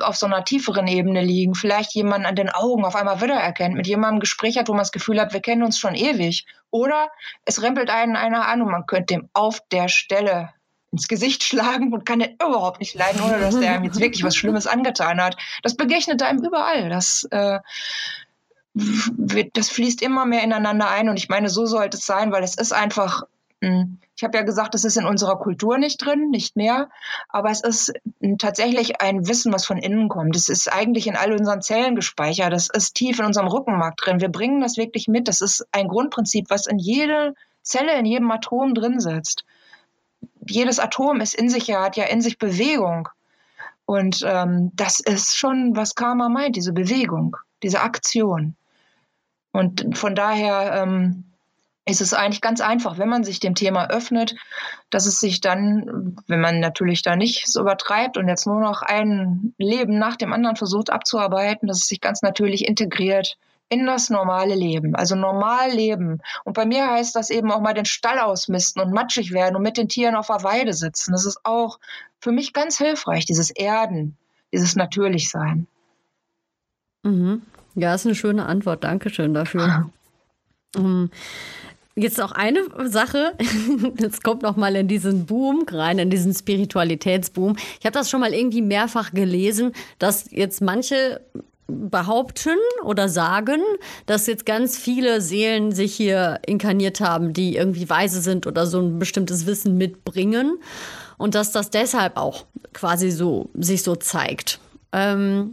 auf so einer tieferen Ebene liegen, vielleicht jemanden an den Augen auf einmal wiedererkennt, mit jemandem ein Gespräch hat, wo man das Gefühl hat, wir kennen uns schon ewig. Oder es rempelt einen einer an und man könnte dem auf der Stelle ins Gesicht schlagen und kann den überhaupt nicht leiden, ohne dass der ihm jetzt wirklich was Schlimmes angetan hat. Das begegnet einem überall. Das, äh, das fließt immer mehr ineinander ein und ich meine, so sollte es sein, weil es ist einfach hm, ich habe ja gesagt, es ist in unserer Kultur nicht drin, nicht mehr, aber es ist tatsächlich ein Wissen, was von innen kommt. Es ist eigentlich in all unseren Zellen gespeichert. Das ist tief in unserem Rückenmark drin. Wir bringen das wirklich mit. Das ist ein Grundprinzip, was in jede Zelle, in jedem Atom drin sitzt. Jedes Atom ist in sich ja, hat ja in sich Bewegung. Und ähm, das ist schon, was Karma meint, diese Bewegung, diese Aktion. Und von daher ähm, ist es eigentlich ganz einfach, wenn man sich dem Thema öffnet, dass es sich dann, wenn man natürlich da nicht so übertreibt und jetzt nur noch ein Leben nach dem anderen versucht abzuarbeiten, dass es sich ganz natürlich integriert in das normale Leben, also normal leben. Und bei mir heißt das eben auch mal den Stall ausmisten und matschig werden und mit den Tieren auf der Weide sitzen. Das ist auch für mich ganz hilfreich, dieses Erden, dieses Natürlichsein. Mhm. Ja, ist eine schöne Antwort. Dankeschön dafür. um, Jetzt noch eine Sache, jetzt kommt noch mal in diesen Boom rein, in diesen Spiritualitätsboom. Ich habe das schon mal irgendwie mehrfach gelesen, dass jetzt manche behaupten oder sagen, dass jetzt ganz viele Seelen sich hier inkarniert haben, die irgendwie weise sind oder so ein bestimmtes Wissen mitbringen und dass das deshalb auch quasi so sich so zeigt. Ähm,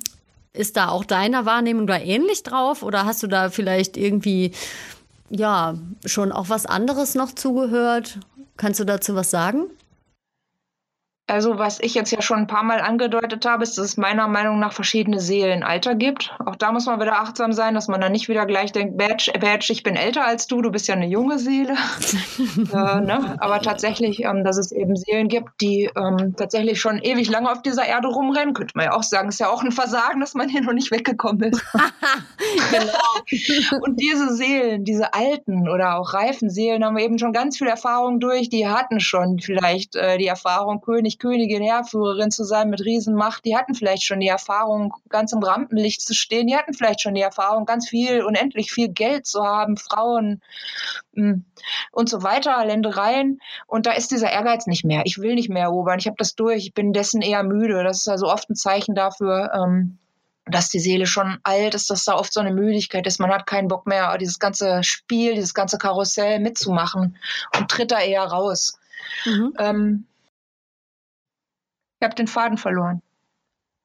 ist da auch deiner Wahrnehmung da ähnlich drauf oder hast du da vielleicht irgendwie ja schon auch was anderes noch zugehört. Kannst du dazu was sagen? Also was ich jetzt ja schon ein paar Mal angedeutet habe, ist, dass es meiner Meinung nach verschiedene Seelenalter gibt. Auch da muss man wieder achtsam sein, dass man dann nicht wieder gleich denkt, Badge, Badge ich bin älter als du, du bist ja eine junge Seele. äh, ne? Aber tatsächlich, ähm, dass es eben Seelen gibt, die ähm, tatsächlich schon ewig lange auf dieser Erde rumrennen, könnte man ja auch sagen, ist ja auch ein Versagen, dass man hier noch nicht weggekommen ist. genau. Und diese Seelen, diese alten oder auch reifen Seelen, haben eben schon ganz viel Erfahrung durch. Die hatten schon vielleicht äh, die Erfahrung, König, Königin, Heerführerin zu sein mit Riesenmacht, die hatten vielleicht schon die Erfahrung, ganz im Rampenlicht zu stehen, die hatten vielleicht schon die Erfahrung, ganz viel, unendlich viel Geld zu haben, Frauen hm, und so weiter, Ländereien. Und da ist dieser Ehrgeiz nicht mehr. Ich will nicht mehr erobern, ich habe das durch, ich bin dessen eher müde. Das ist also oft ein Zeichen dafür, ähm, dass die Seele schon alt ist, dass da oft so eine Müdigkeit ist. Man hat keinen Bock mehr, dieses ganze Spiel, dieses ganze Karussell mitzumachen und tritt da eher raus. Mhm. Ähm, ich habe den Faden verloren.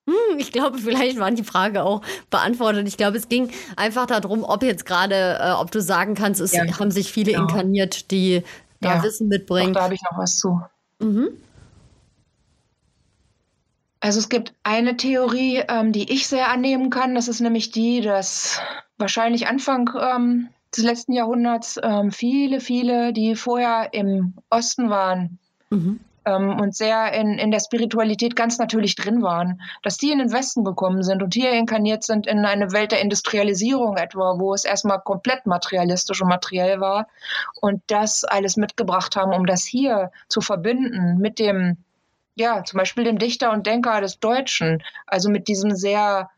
Hm, ich glaube, vielleicht war die Frage auch beantwortet. Ich glaube, es ging einfach darum, ob jetzt gerade, äh, ob du sagen kannst, es ja, haben sich viele genau. inkarniert, die da ja, Wissen mitbringen. da habe ich noch was zu. Mhm. Also es gibt eine Theorie, ähm, die ich sehr annehmen kann. Das ist nämlich die, dass wahrscheinlich Anfang ähm, des letzten Jahrhunderts ähm, viele, viele, die vorher im Osten waren, mhm ähm, und sehr in, in der Spiritualität ganz natürlich drin waren, dass die in den Westen gekommen sind und hier inkarniert sind in eine Welt der Industrialisierung etwa, wo es erstmal komplett materialistisch und materiell war und das alles mitgebracht haben, um das hier zu verbinden mit dem, ja, zum Beispiel dem Dichter und Denker des Deutschen, also mit diesem sehr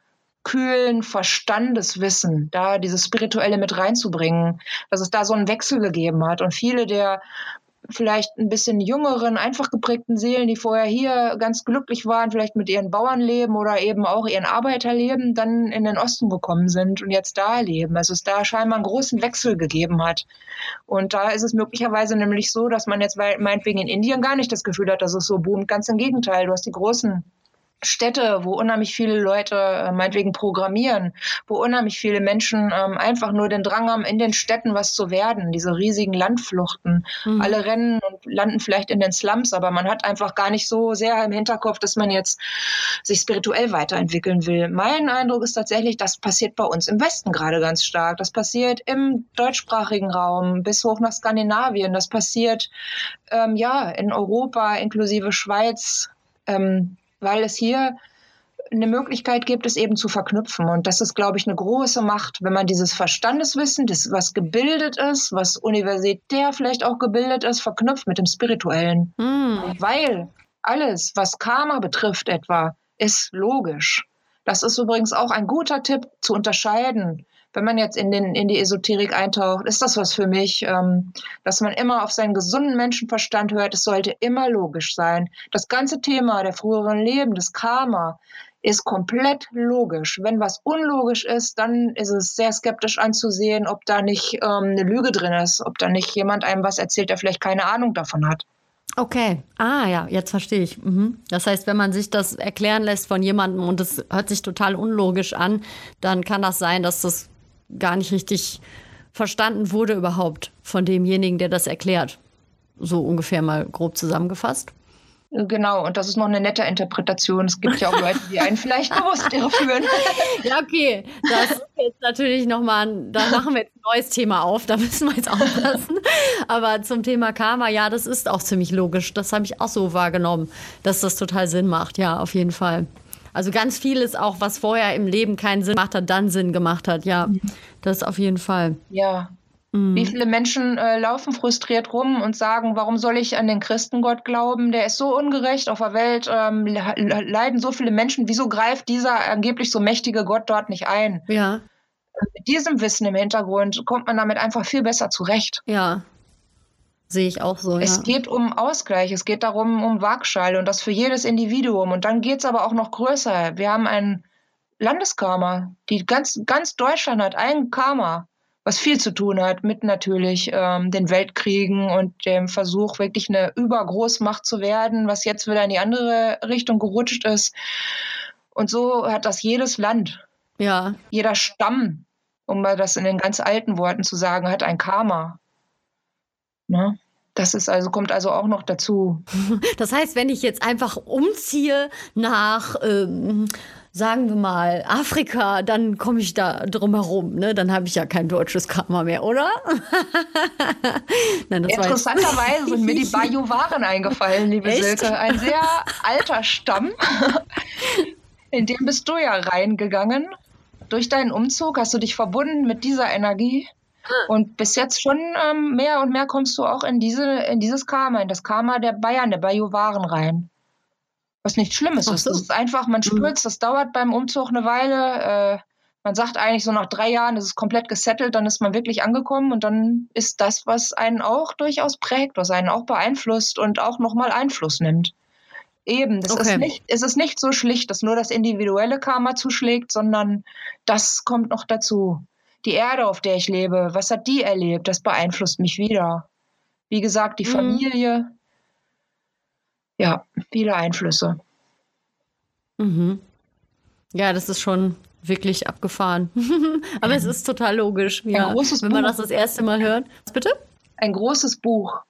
kühlen Verstandeswissen, da dieses Spirituelle mit reinzubringen, dass es da so einen Wechsel gegeben hat. Und viele der vielleicht ein bisschen jüngeren, einfach geprägten Seelen, die vorher hier ganz glücklich waren, vielleicht mit ihren Bauernleben oder eben auch ihren Arbeiterleben, dann in den Osten gekommen sind und jetzt da leben. Also es da scheinbar einen großen Wechsel gegeben hat. Und da ist es möglicherweise nämlich so, dass man jetzt meinetwegen in Indien gar nicht das Gefühl hat, dass es so boomt. Ganz im Gegenteil, du hast die großen Städte, wo unheimlich viele Leute äh, meinetwegen programmieren, wo unheimlich viele Menschen ähm, einfach nur den Drang haben, in den Städten was zu werden, diese riesigen Landfluchten. Mhm. Alle rennen und landen vielleicht in den Slums, aber man hat einfach gar nicht so sehr im Hinterkopf, dass man jetzt sich spirituell weiterentwickeln will. Mein Eindruck ist tatsächlich, das passiert bei uns im Westen gerade ganz stark. Das passiert im deutschsprachigen Raum bis hoch nach Skandinavien. Das passiert ähm, ja in Europa inklusive Schweiz. Ähm, weil es hier eine Möglichkeit gibt, es eben zu verknüpfen. Und das ist, glaube ich, eine große Macht, wenn man dieses Verstandeswissen, das, was gebildet ist, was universitär vielleicht auch gebildet ist, verknüpft mit dem Spirituellen. Mm. Weil alles, was Karma betrifft etwa, ist logisch. Das ist übrigens auch ein guter Tipp zu unterscheiden wenn man jetzt in, den, in die Esoterik eintaucht, ist das was für mich, ähm, dass man immer auf seinen gesunden Menschenverstand hört. Es sollte immer logisch sein. Das ganze Thema der früheren Leben, das Karma, ist komplett logisch. Wenn was unlogisch ist, dann ist es sehr skeptisch anzusehen, ob da nicht ähm, eine Lüge drin ist, ob da nicht jemand einem was erzählt, der vielleicht keine Ahnung davon hat. Okay, ah ja, jetzt verstehe ich. Mhm. Das heißt, wenn man sich das erklären lässt von jemandem und es hört sich total unlogisch an, dann kann das sein, dass das gar nicht richtig verstanden wurde überhaupt von demjenigen, der das erklärt. So ungefähr mal grob zusammengefasst. Genau, und das ist noch eine nette Interpretation. Es gibt ja auch Leute, die einen vielleicht bewusst irreführen. ja, okay. Das ist jetzt natürlich nochmal, da machen wir jetzt ein neues Thema auf, da müssen wir jetzt aufpassen. Aber zum Thema Karma, ja, das ist auch ziemlich logisch. Das habe ich auch so wahrgenommen, dass das total Sinn macht, ja, auf jeden Fall. Also ganz vieles auch, was vorher im Leben keinen Sinn gemacht hat, dann Sinn gemacht hat. Ja, mhm. das auf jeden Fall. Ja. Mhm. Wie viele Menschen äh, laufen frustriert rum und sagen, warum soll ich an den Christengott glauben? Der ist so ungerecht. Auf der Welt ähm, leiden so viele Menschen. Wieso greift dieser angeblich so mächtige Gott dort nicht ein? Ja. Mit diesem Wissen im Hintergrund kommt man damit einfach viel besser zurecht. Ja. Sehe ich auch so. Es ja. geht um Ausgleich, es geht darum, um Waagschale und das für jedes Individuum. Und dann geht es aber auch noch größer. Wir haben ein Landeskarma. Die ganz, ganz Deutschland hat ein Karma, was viel zu tun hat mit natürlich ähm, den Weltkriegen und dem Versuch, wirklich eine Übergroßmacht zu werden, was jetzt wieder in die andere Richtung gerutscht ist. Und so hat das jedes Land. Ja. Jeder Stamm, um mal das in den ganz alten Worten zu sagen, hat ein Karma. Ne? Das ist also, kommt also auch noch dazu. Das heißt, wenn ich jetzt einfach umziehe nach, ähm, sagen wir mal, Afrika, dann komme ich da drum herum. Ne? Dann habe ich ja kein deutsches Karma mehr, oder? Nein, Interessanterweise sind mir die Bajuwaren eingefallen, liebe Echt? Silke. Ein sehr alter Stamm. In dem bist du ja reingegangen. Durch deinen Umzug hast du dich verbunden mit dieser Energie. Und bis jetzt schon ähm, mehr und mehr kommst du auch in, diese, in dieses Karma, in das Karma der Bayern, der Bajuwaren rein. Was nichts Schlimmes ist. So. Das ist einfach, man mhm. spürt es, das dauert beim Umzug eine Weile. Äh, man sagt eigentlich so nach drei Jahren ist es komplett gesettelt, dann ist man wirklich angekommen und dann ist das, was einen auch durchaus prägt, was einen auch beeinflusst und auch nochmal Einfluss nimmt. Eben, das okay. ist nicht, es ist nicht so schlicht, dass nur das individuelle Karma zuschlägt, sondern das kommt noch dazu die Erde, auf der ich lebe, was hat die erlebt? Das beeinflusst mich wieder. Wie gesagt, die mhm. Familie. Ja, viele Einflüsse. Mhm. Ja, das ist schon wirklich abgefahren. Aber es ist total logisch, ja, wenn man das das erste Mal hört. Was bitte? Ein großes Buch.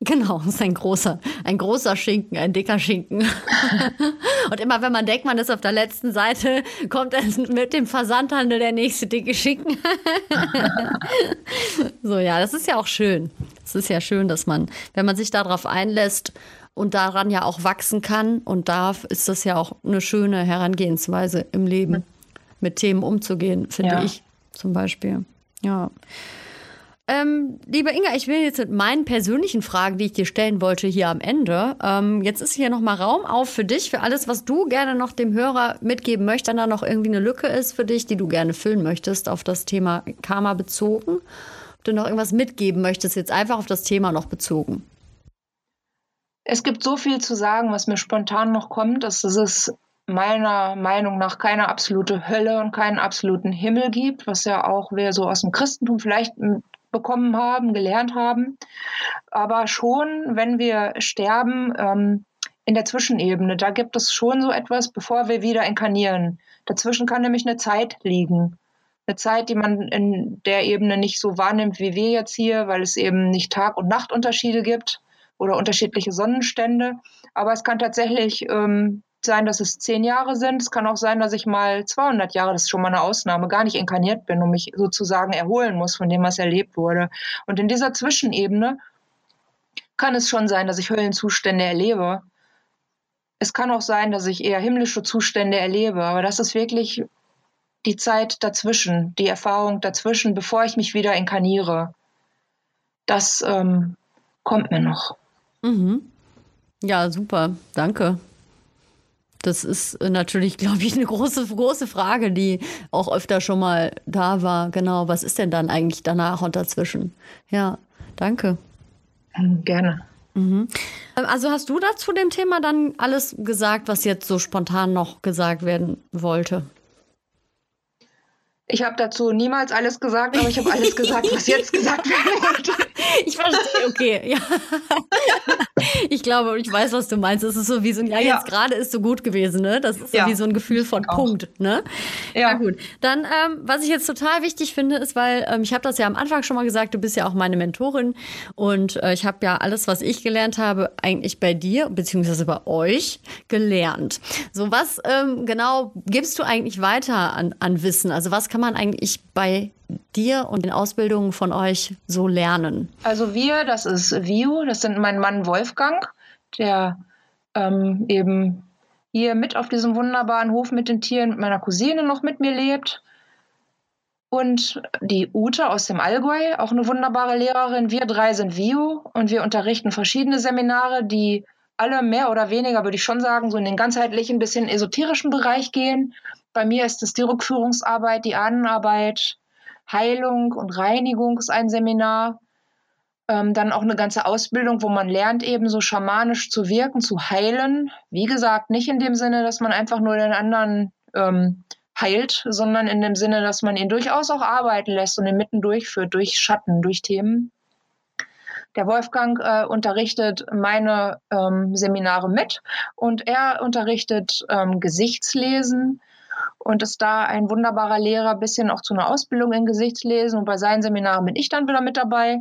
Genau, ist ein großer, ein großer Schinken, ein dicker Schinken. und immer wenn man denkt, man ist auf der letzten Seite, kommt es mit dem Versandhandel der nächste dicke Schinken. so, ja, das ist ja auch schön. Es ist ja schön, dass man, wenn man sich darauf einlässt und daran ja auch wachsen kann und darf, ist das ja auch eine schöne Herangehensweise im Leben, mit Themen umzugehen, finde ja. ich zum Beispiel. Ja. Ähm, liebe Inga, ich will jetzt mit meinen persönlichen Fragen, die ich dir stellen wollte, hier am Ende. Ähm, jetzt ist hier nochmal Raum auf für dich, für alles, was du gerne noch dem Hörer mitgeben möchtest, wenn da noch irgendwie eine Lücke ist für dich, die du gerne füllen möchtest, auf das Thema Karma bezogen. Ob du noch irgendwas mitgeben möchtest, jetzt einfach auf das Thema noch bezogen. Es gibt so viel zu sagen, was mir spontan noch kommt, dass es meiner Meinung nach keine absolute Hölle und keinen absoluten Himmel gibt, was ja auch wir so aus dem Christentum vielleicht bekommen haben, gelernt haben. Aber schon, wenn wir sterben, ähm, in der Zwischenebene, da gibt es schon so etwas, bevor wir wieder inkarnieren. Dazwischen kann nämlich eine Zeit liegen. Eine Zeit, die man in der Ebene nicht so wahrnimmt wie wir jetzt hier, weil es eben nicht Tag- und Nachtunterschiede gibt oder unterschiedliche Sonnenstände. Aber es kann tatsächlich ähm, sein, dass es zehn Jahre sind. Es kann auch sein, dass ich mal 200 Jahre, das ist schon mal eine Ausnahme, gar nicht inkarniert bin und mich sozusagen erholen muss von dem, was erlebt wurde. Und in dieser Zwischenebene kann es schon sein, dass ich Höllenzustände erlebe. Es kann auch sein, dass ich eher himmlische Zustände erlebe, aber das ist wirklich die Zeit dazwischen, die Erfahrung dazwischen, bevor ich mich wieder inkarniere. Das ähm, kommt mir noch. Mhm. Ja, super. Danke. Das ist äh, natürlich, glaube ich, eine große, große Frage, die auch öfter schon mal da war. Genau, was ist denn dann eigentlich danach und dazwischen? Ja, danke. Hm, gerne. Mhm. Ähm, also hast du dazu dem Thema dann alles gesagt, was jetzt so spontan noch gesagt werden wollte? Ich habe dazu niemals alles gesagt, aber ich habe alles gesagt, was jetzt gesagt werden wollte. Ich verstehe, okay. Ja. Ich glaube, ich weiß, was du meinst. Es ist so wie so ein, ja, jetzt gerade ist so gut gewesen, ne? Das ist so ja. wie so ein Gefühl von Punkt, ne? Ja. Na gut. Dann, ähm, was ich jetzt total wichtig finde, ist, weil ähm, ich habe das ja am Anfang schon mal gesagt, du bist ja auch meine Mentorin und äh, ich habe ja alles, was ich gelernt habe, eigentlich bei dir beziehungsweise bei euch gelernt. So, was ähm, genau gibst du eigentlich weiter an, an Wissen? Also was kann man eigentlich bei dir und den Ausbildungen von euch so lernen? Also wir, das ist Vio, das sind mein Mann Wolfgang, der ähm, eben hier mit auf diesem wunderbaren Hof mit den Tieren mit meiner Cousine noch mit mir lebt. Und die Ute aus dem Allgäu, auch eine wunderbare Lehrerin. Wir drei sind Vio und wir unterrichten verschiedene Seminare, die alle mehr oder weniger, würde ich schon sagen, so in den ganzheitlichen, bisschen esoterischen Bereich gehen. Bei mir ist es die Rückführungsarbeit, die Ahnenarbeit, Heilung und Reinigung ist ein Seminar. Ähm, dann auch eine ganze Ausbildung, wo man lernt, eben so schamanisch zu wirken, zu heilen. Wie gesagt, nicht in dem Sinne, dass man einfach nur den anderen ähm, heilt, sondern in dem Sinne, dass man ihn durchaus auch arbeiten lässt und ihn mitten durchführt, durch Schatten, durch Themen. Der Wolfgang äh, unterrichtet meine ähm, Seminare mit und er unterrichtet ähm, Gesichtslesen, und ist da ein wunderbarer Lehrer, bisschen auch zu einer Ausbildung in Gesichtslesen. Und bei seinen Seminaren bin ich dann wieder mit dabei.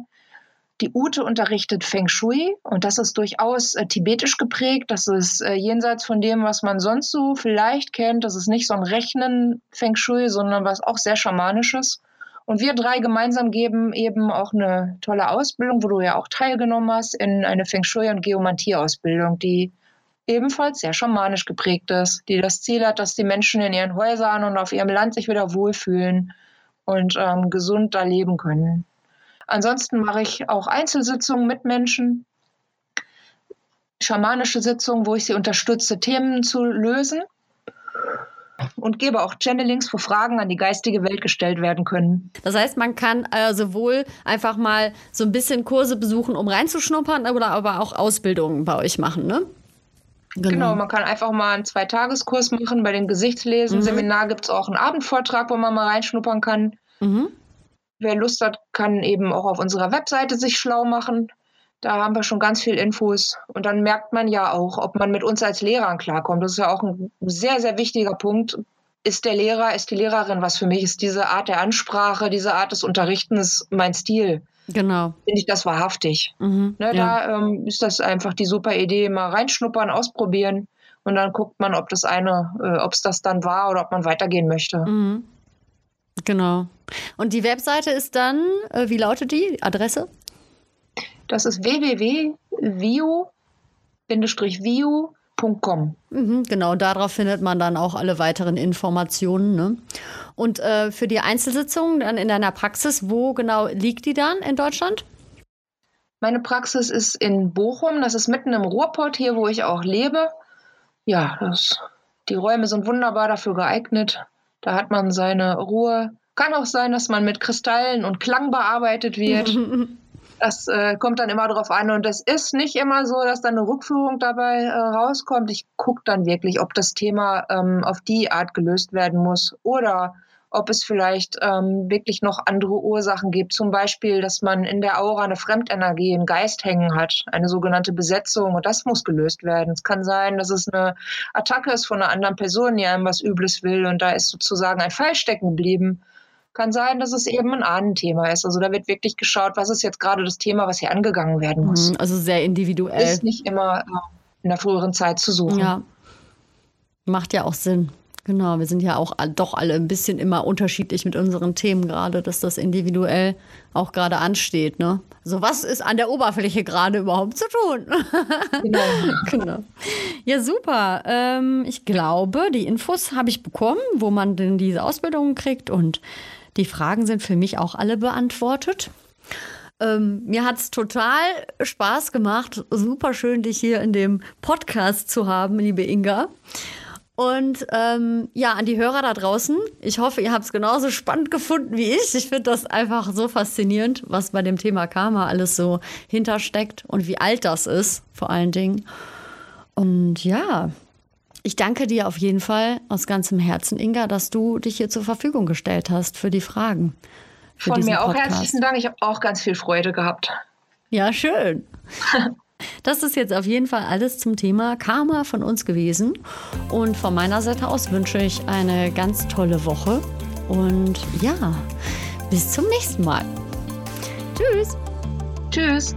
Die Ute unterrichtet Feng Shui und das ist durchaus äh, tibetisch geprägt. Das ist äh, jenseits von dem, was man sonst so vielleicht kennt. Das ist nicht so ein Rechnen Feng Shui, sondern was auch sehr schamanisches. Und wir drei gemeinsam geben eben auch eine tolle Ausbildung, wo du ja auch teilgenommen hast, in eine Feng Shui und Geomantie-Ausbildung, die ebenfalls sehr schamanisch geprägt ist, die das Ziel hat, dass die Menschen in ihren Häusern und auf ihrem Land sich wieder wohlfühlen und ähm, gesund da leben können. Ansonsten mache ich auch Einzelsitzungen mit Menschen, schamanische Sitzungen, wo ich sie unterstütze, Themen zu lösen und gebe auch Channelings, wo Fragen an die geistige Welt gestellt werden können. Das heißt, man kann äh, sowohl einfach mal so ein bisschen Kurse besuchen, um reinzuschnuppern, oder aber auch Ausbildungen bei euch machen, ne? Genau. genau. man kann einfach mal einen Zweitageskurs machen. Bei dem Gesichtslesen-Seminar mhm. gibt es auch einen Abendvortrag, wo man mal reinschnuppern kann. Mhm. Wer Lust hat, kann eben auch auf unserer Webseite sich schlau machen. Da haben wir schon ganz viel Infos. Und dann merkt man ja auch, ob man mit uns als Lehrern klarkommt. Das ist ja auch ein sehr, sehr wichtiger Punkt. Ist der Lehrer, ist die Lehrerin was für mich? Ist diese Art der Ansprache, diese Art des Unterrichtens mein Stil? Genau. Finde ich das wahrhaftig. Mhm, ne, ja. Da ähm, ist das einfach die super Idee, mal reinschnuppern, ausprobieren und dann guckt man, ob das eine, äh, ob es das dann war oder ob man weitergehen möchte. Mhm. Genau. Und die Webseite ist dann, äh, wie lautet die Adresse? Das ist www.view-view.com. Mhm, genau, darauf findet man dann auch alle weiteren Informationen. Ne? Und äh, für die Einzelsitzungen dann in deiner Praxis, wo genau liegt die dann in Deutschland? Meine Praxis ist in Bochum, das ist mitten im Ruhrpott, hier wo ich auch lebe. Ja, das, die Räume sind wunderbar dafür geeignet. Da hat man seine Ruhe. Kann auch sein, dass man mit Kristallen und Klang bearbeitet wird. Das äh, kommt dann immer drauf an. Und es ist nicht immer so, dass dann eine Rückführung dabei äh, rauskommt. Ich gucke dann wirklich, ob das Thema ähm, auf die Art gelöst werden muss oder ob es vielleicht ähm, wirklich noch andere Ursachen gibt. Zum Beispiel, dass man in der Aura eine Fremdenergie, einen Geist hängen hat, eine sogenannte Besetzung und das muss gelöst werden. Es kann sein, dass es eine Attacke ist von einer anderen Person, die einem was Übles will und da ist sozusagen ein Fall stecken geblieben. Kann sein, dass es eben ein Ahnenthema ist. Also da wird wirklich geschaut, was ist jetzt gerade das Thema, was hier angegangen werden muss. Mhm, also sehr individuell. Ist nicht immer äh, in der früheren Zeit zu suchen. Ja. Macht ja auch Sinn. Genau, wir sind ja auch doch alle ein bisschen immer unterschiedlich mit unseren Themen gerade, dass das individuell auch gerade ansteht. Ne? Also was ist an der Oberfläche gerade überhaupt zu tun? Genau. genau. Ja, super. Ähm, ich glaube, die Infos habe ich bekommen, wo man denn diese Ausbildung kriegt und die Fragen sind für mich auch alle beantwortet. Ähm, mir hat es total Spaß gemacht. Super schön, dich hier in dem Podcast zu haben, liebe Inga. Und ähm, ja, an die Hörer da draußen, ich hoffe, ihr habt es genauso spannend gefunden wie ich. Ich finde das einfach so faszinierend, was bei dem Thema Karma alles so hintersteckt und wie alt das ist, vor allen Dingen. Und ja, ich danke dir auf jeden Fall aus ganzem Herzen, Inga, dass du dich hier zur Verfügung gestellt hast für die Fragen. Für Von mir auch Podcast. herzlichen Dank. Ich habe auch ganz viel Freude gehabt. Ja, schön. Das ist jetzt auf jeden Fall alles zum Thema Karma von uns gewesen. Und von meiner Seite aus wünsche ich eine ganz tolle Woche. Und ja, bis zum nächsten Mal. Tschüss. Tschüss.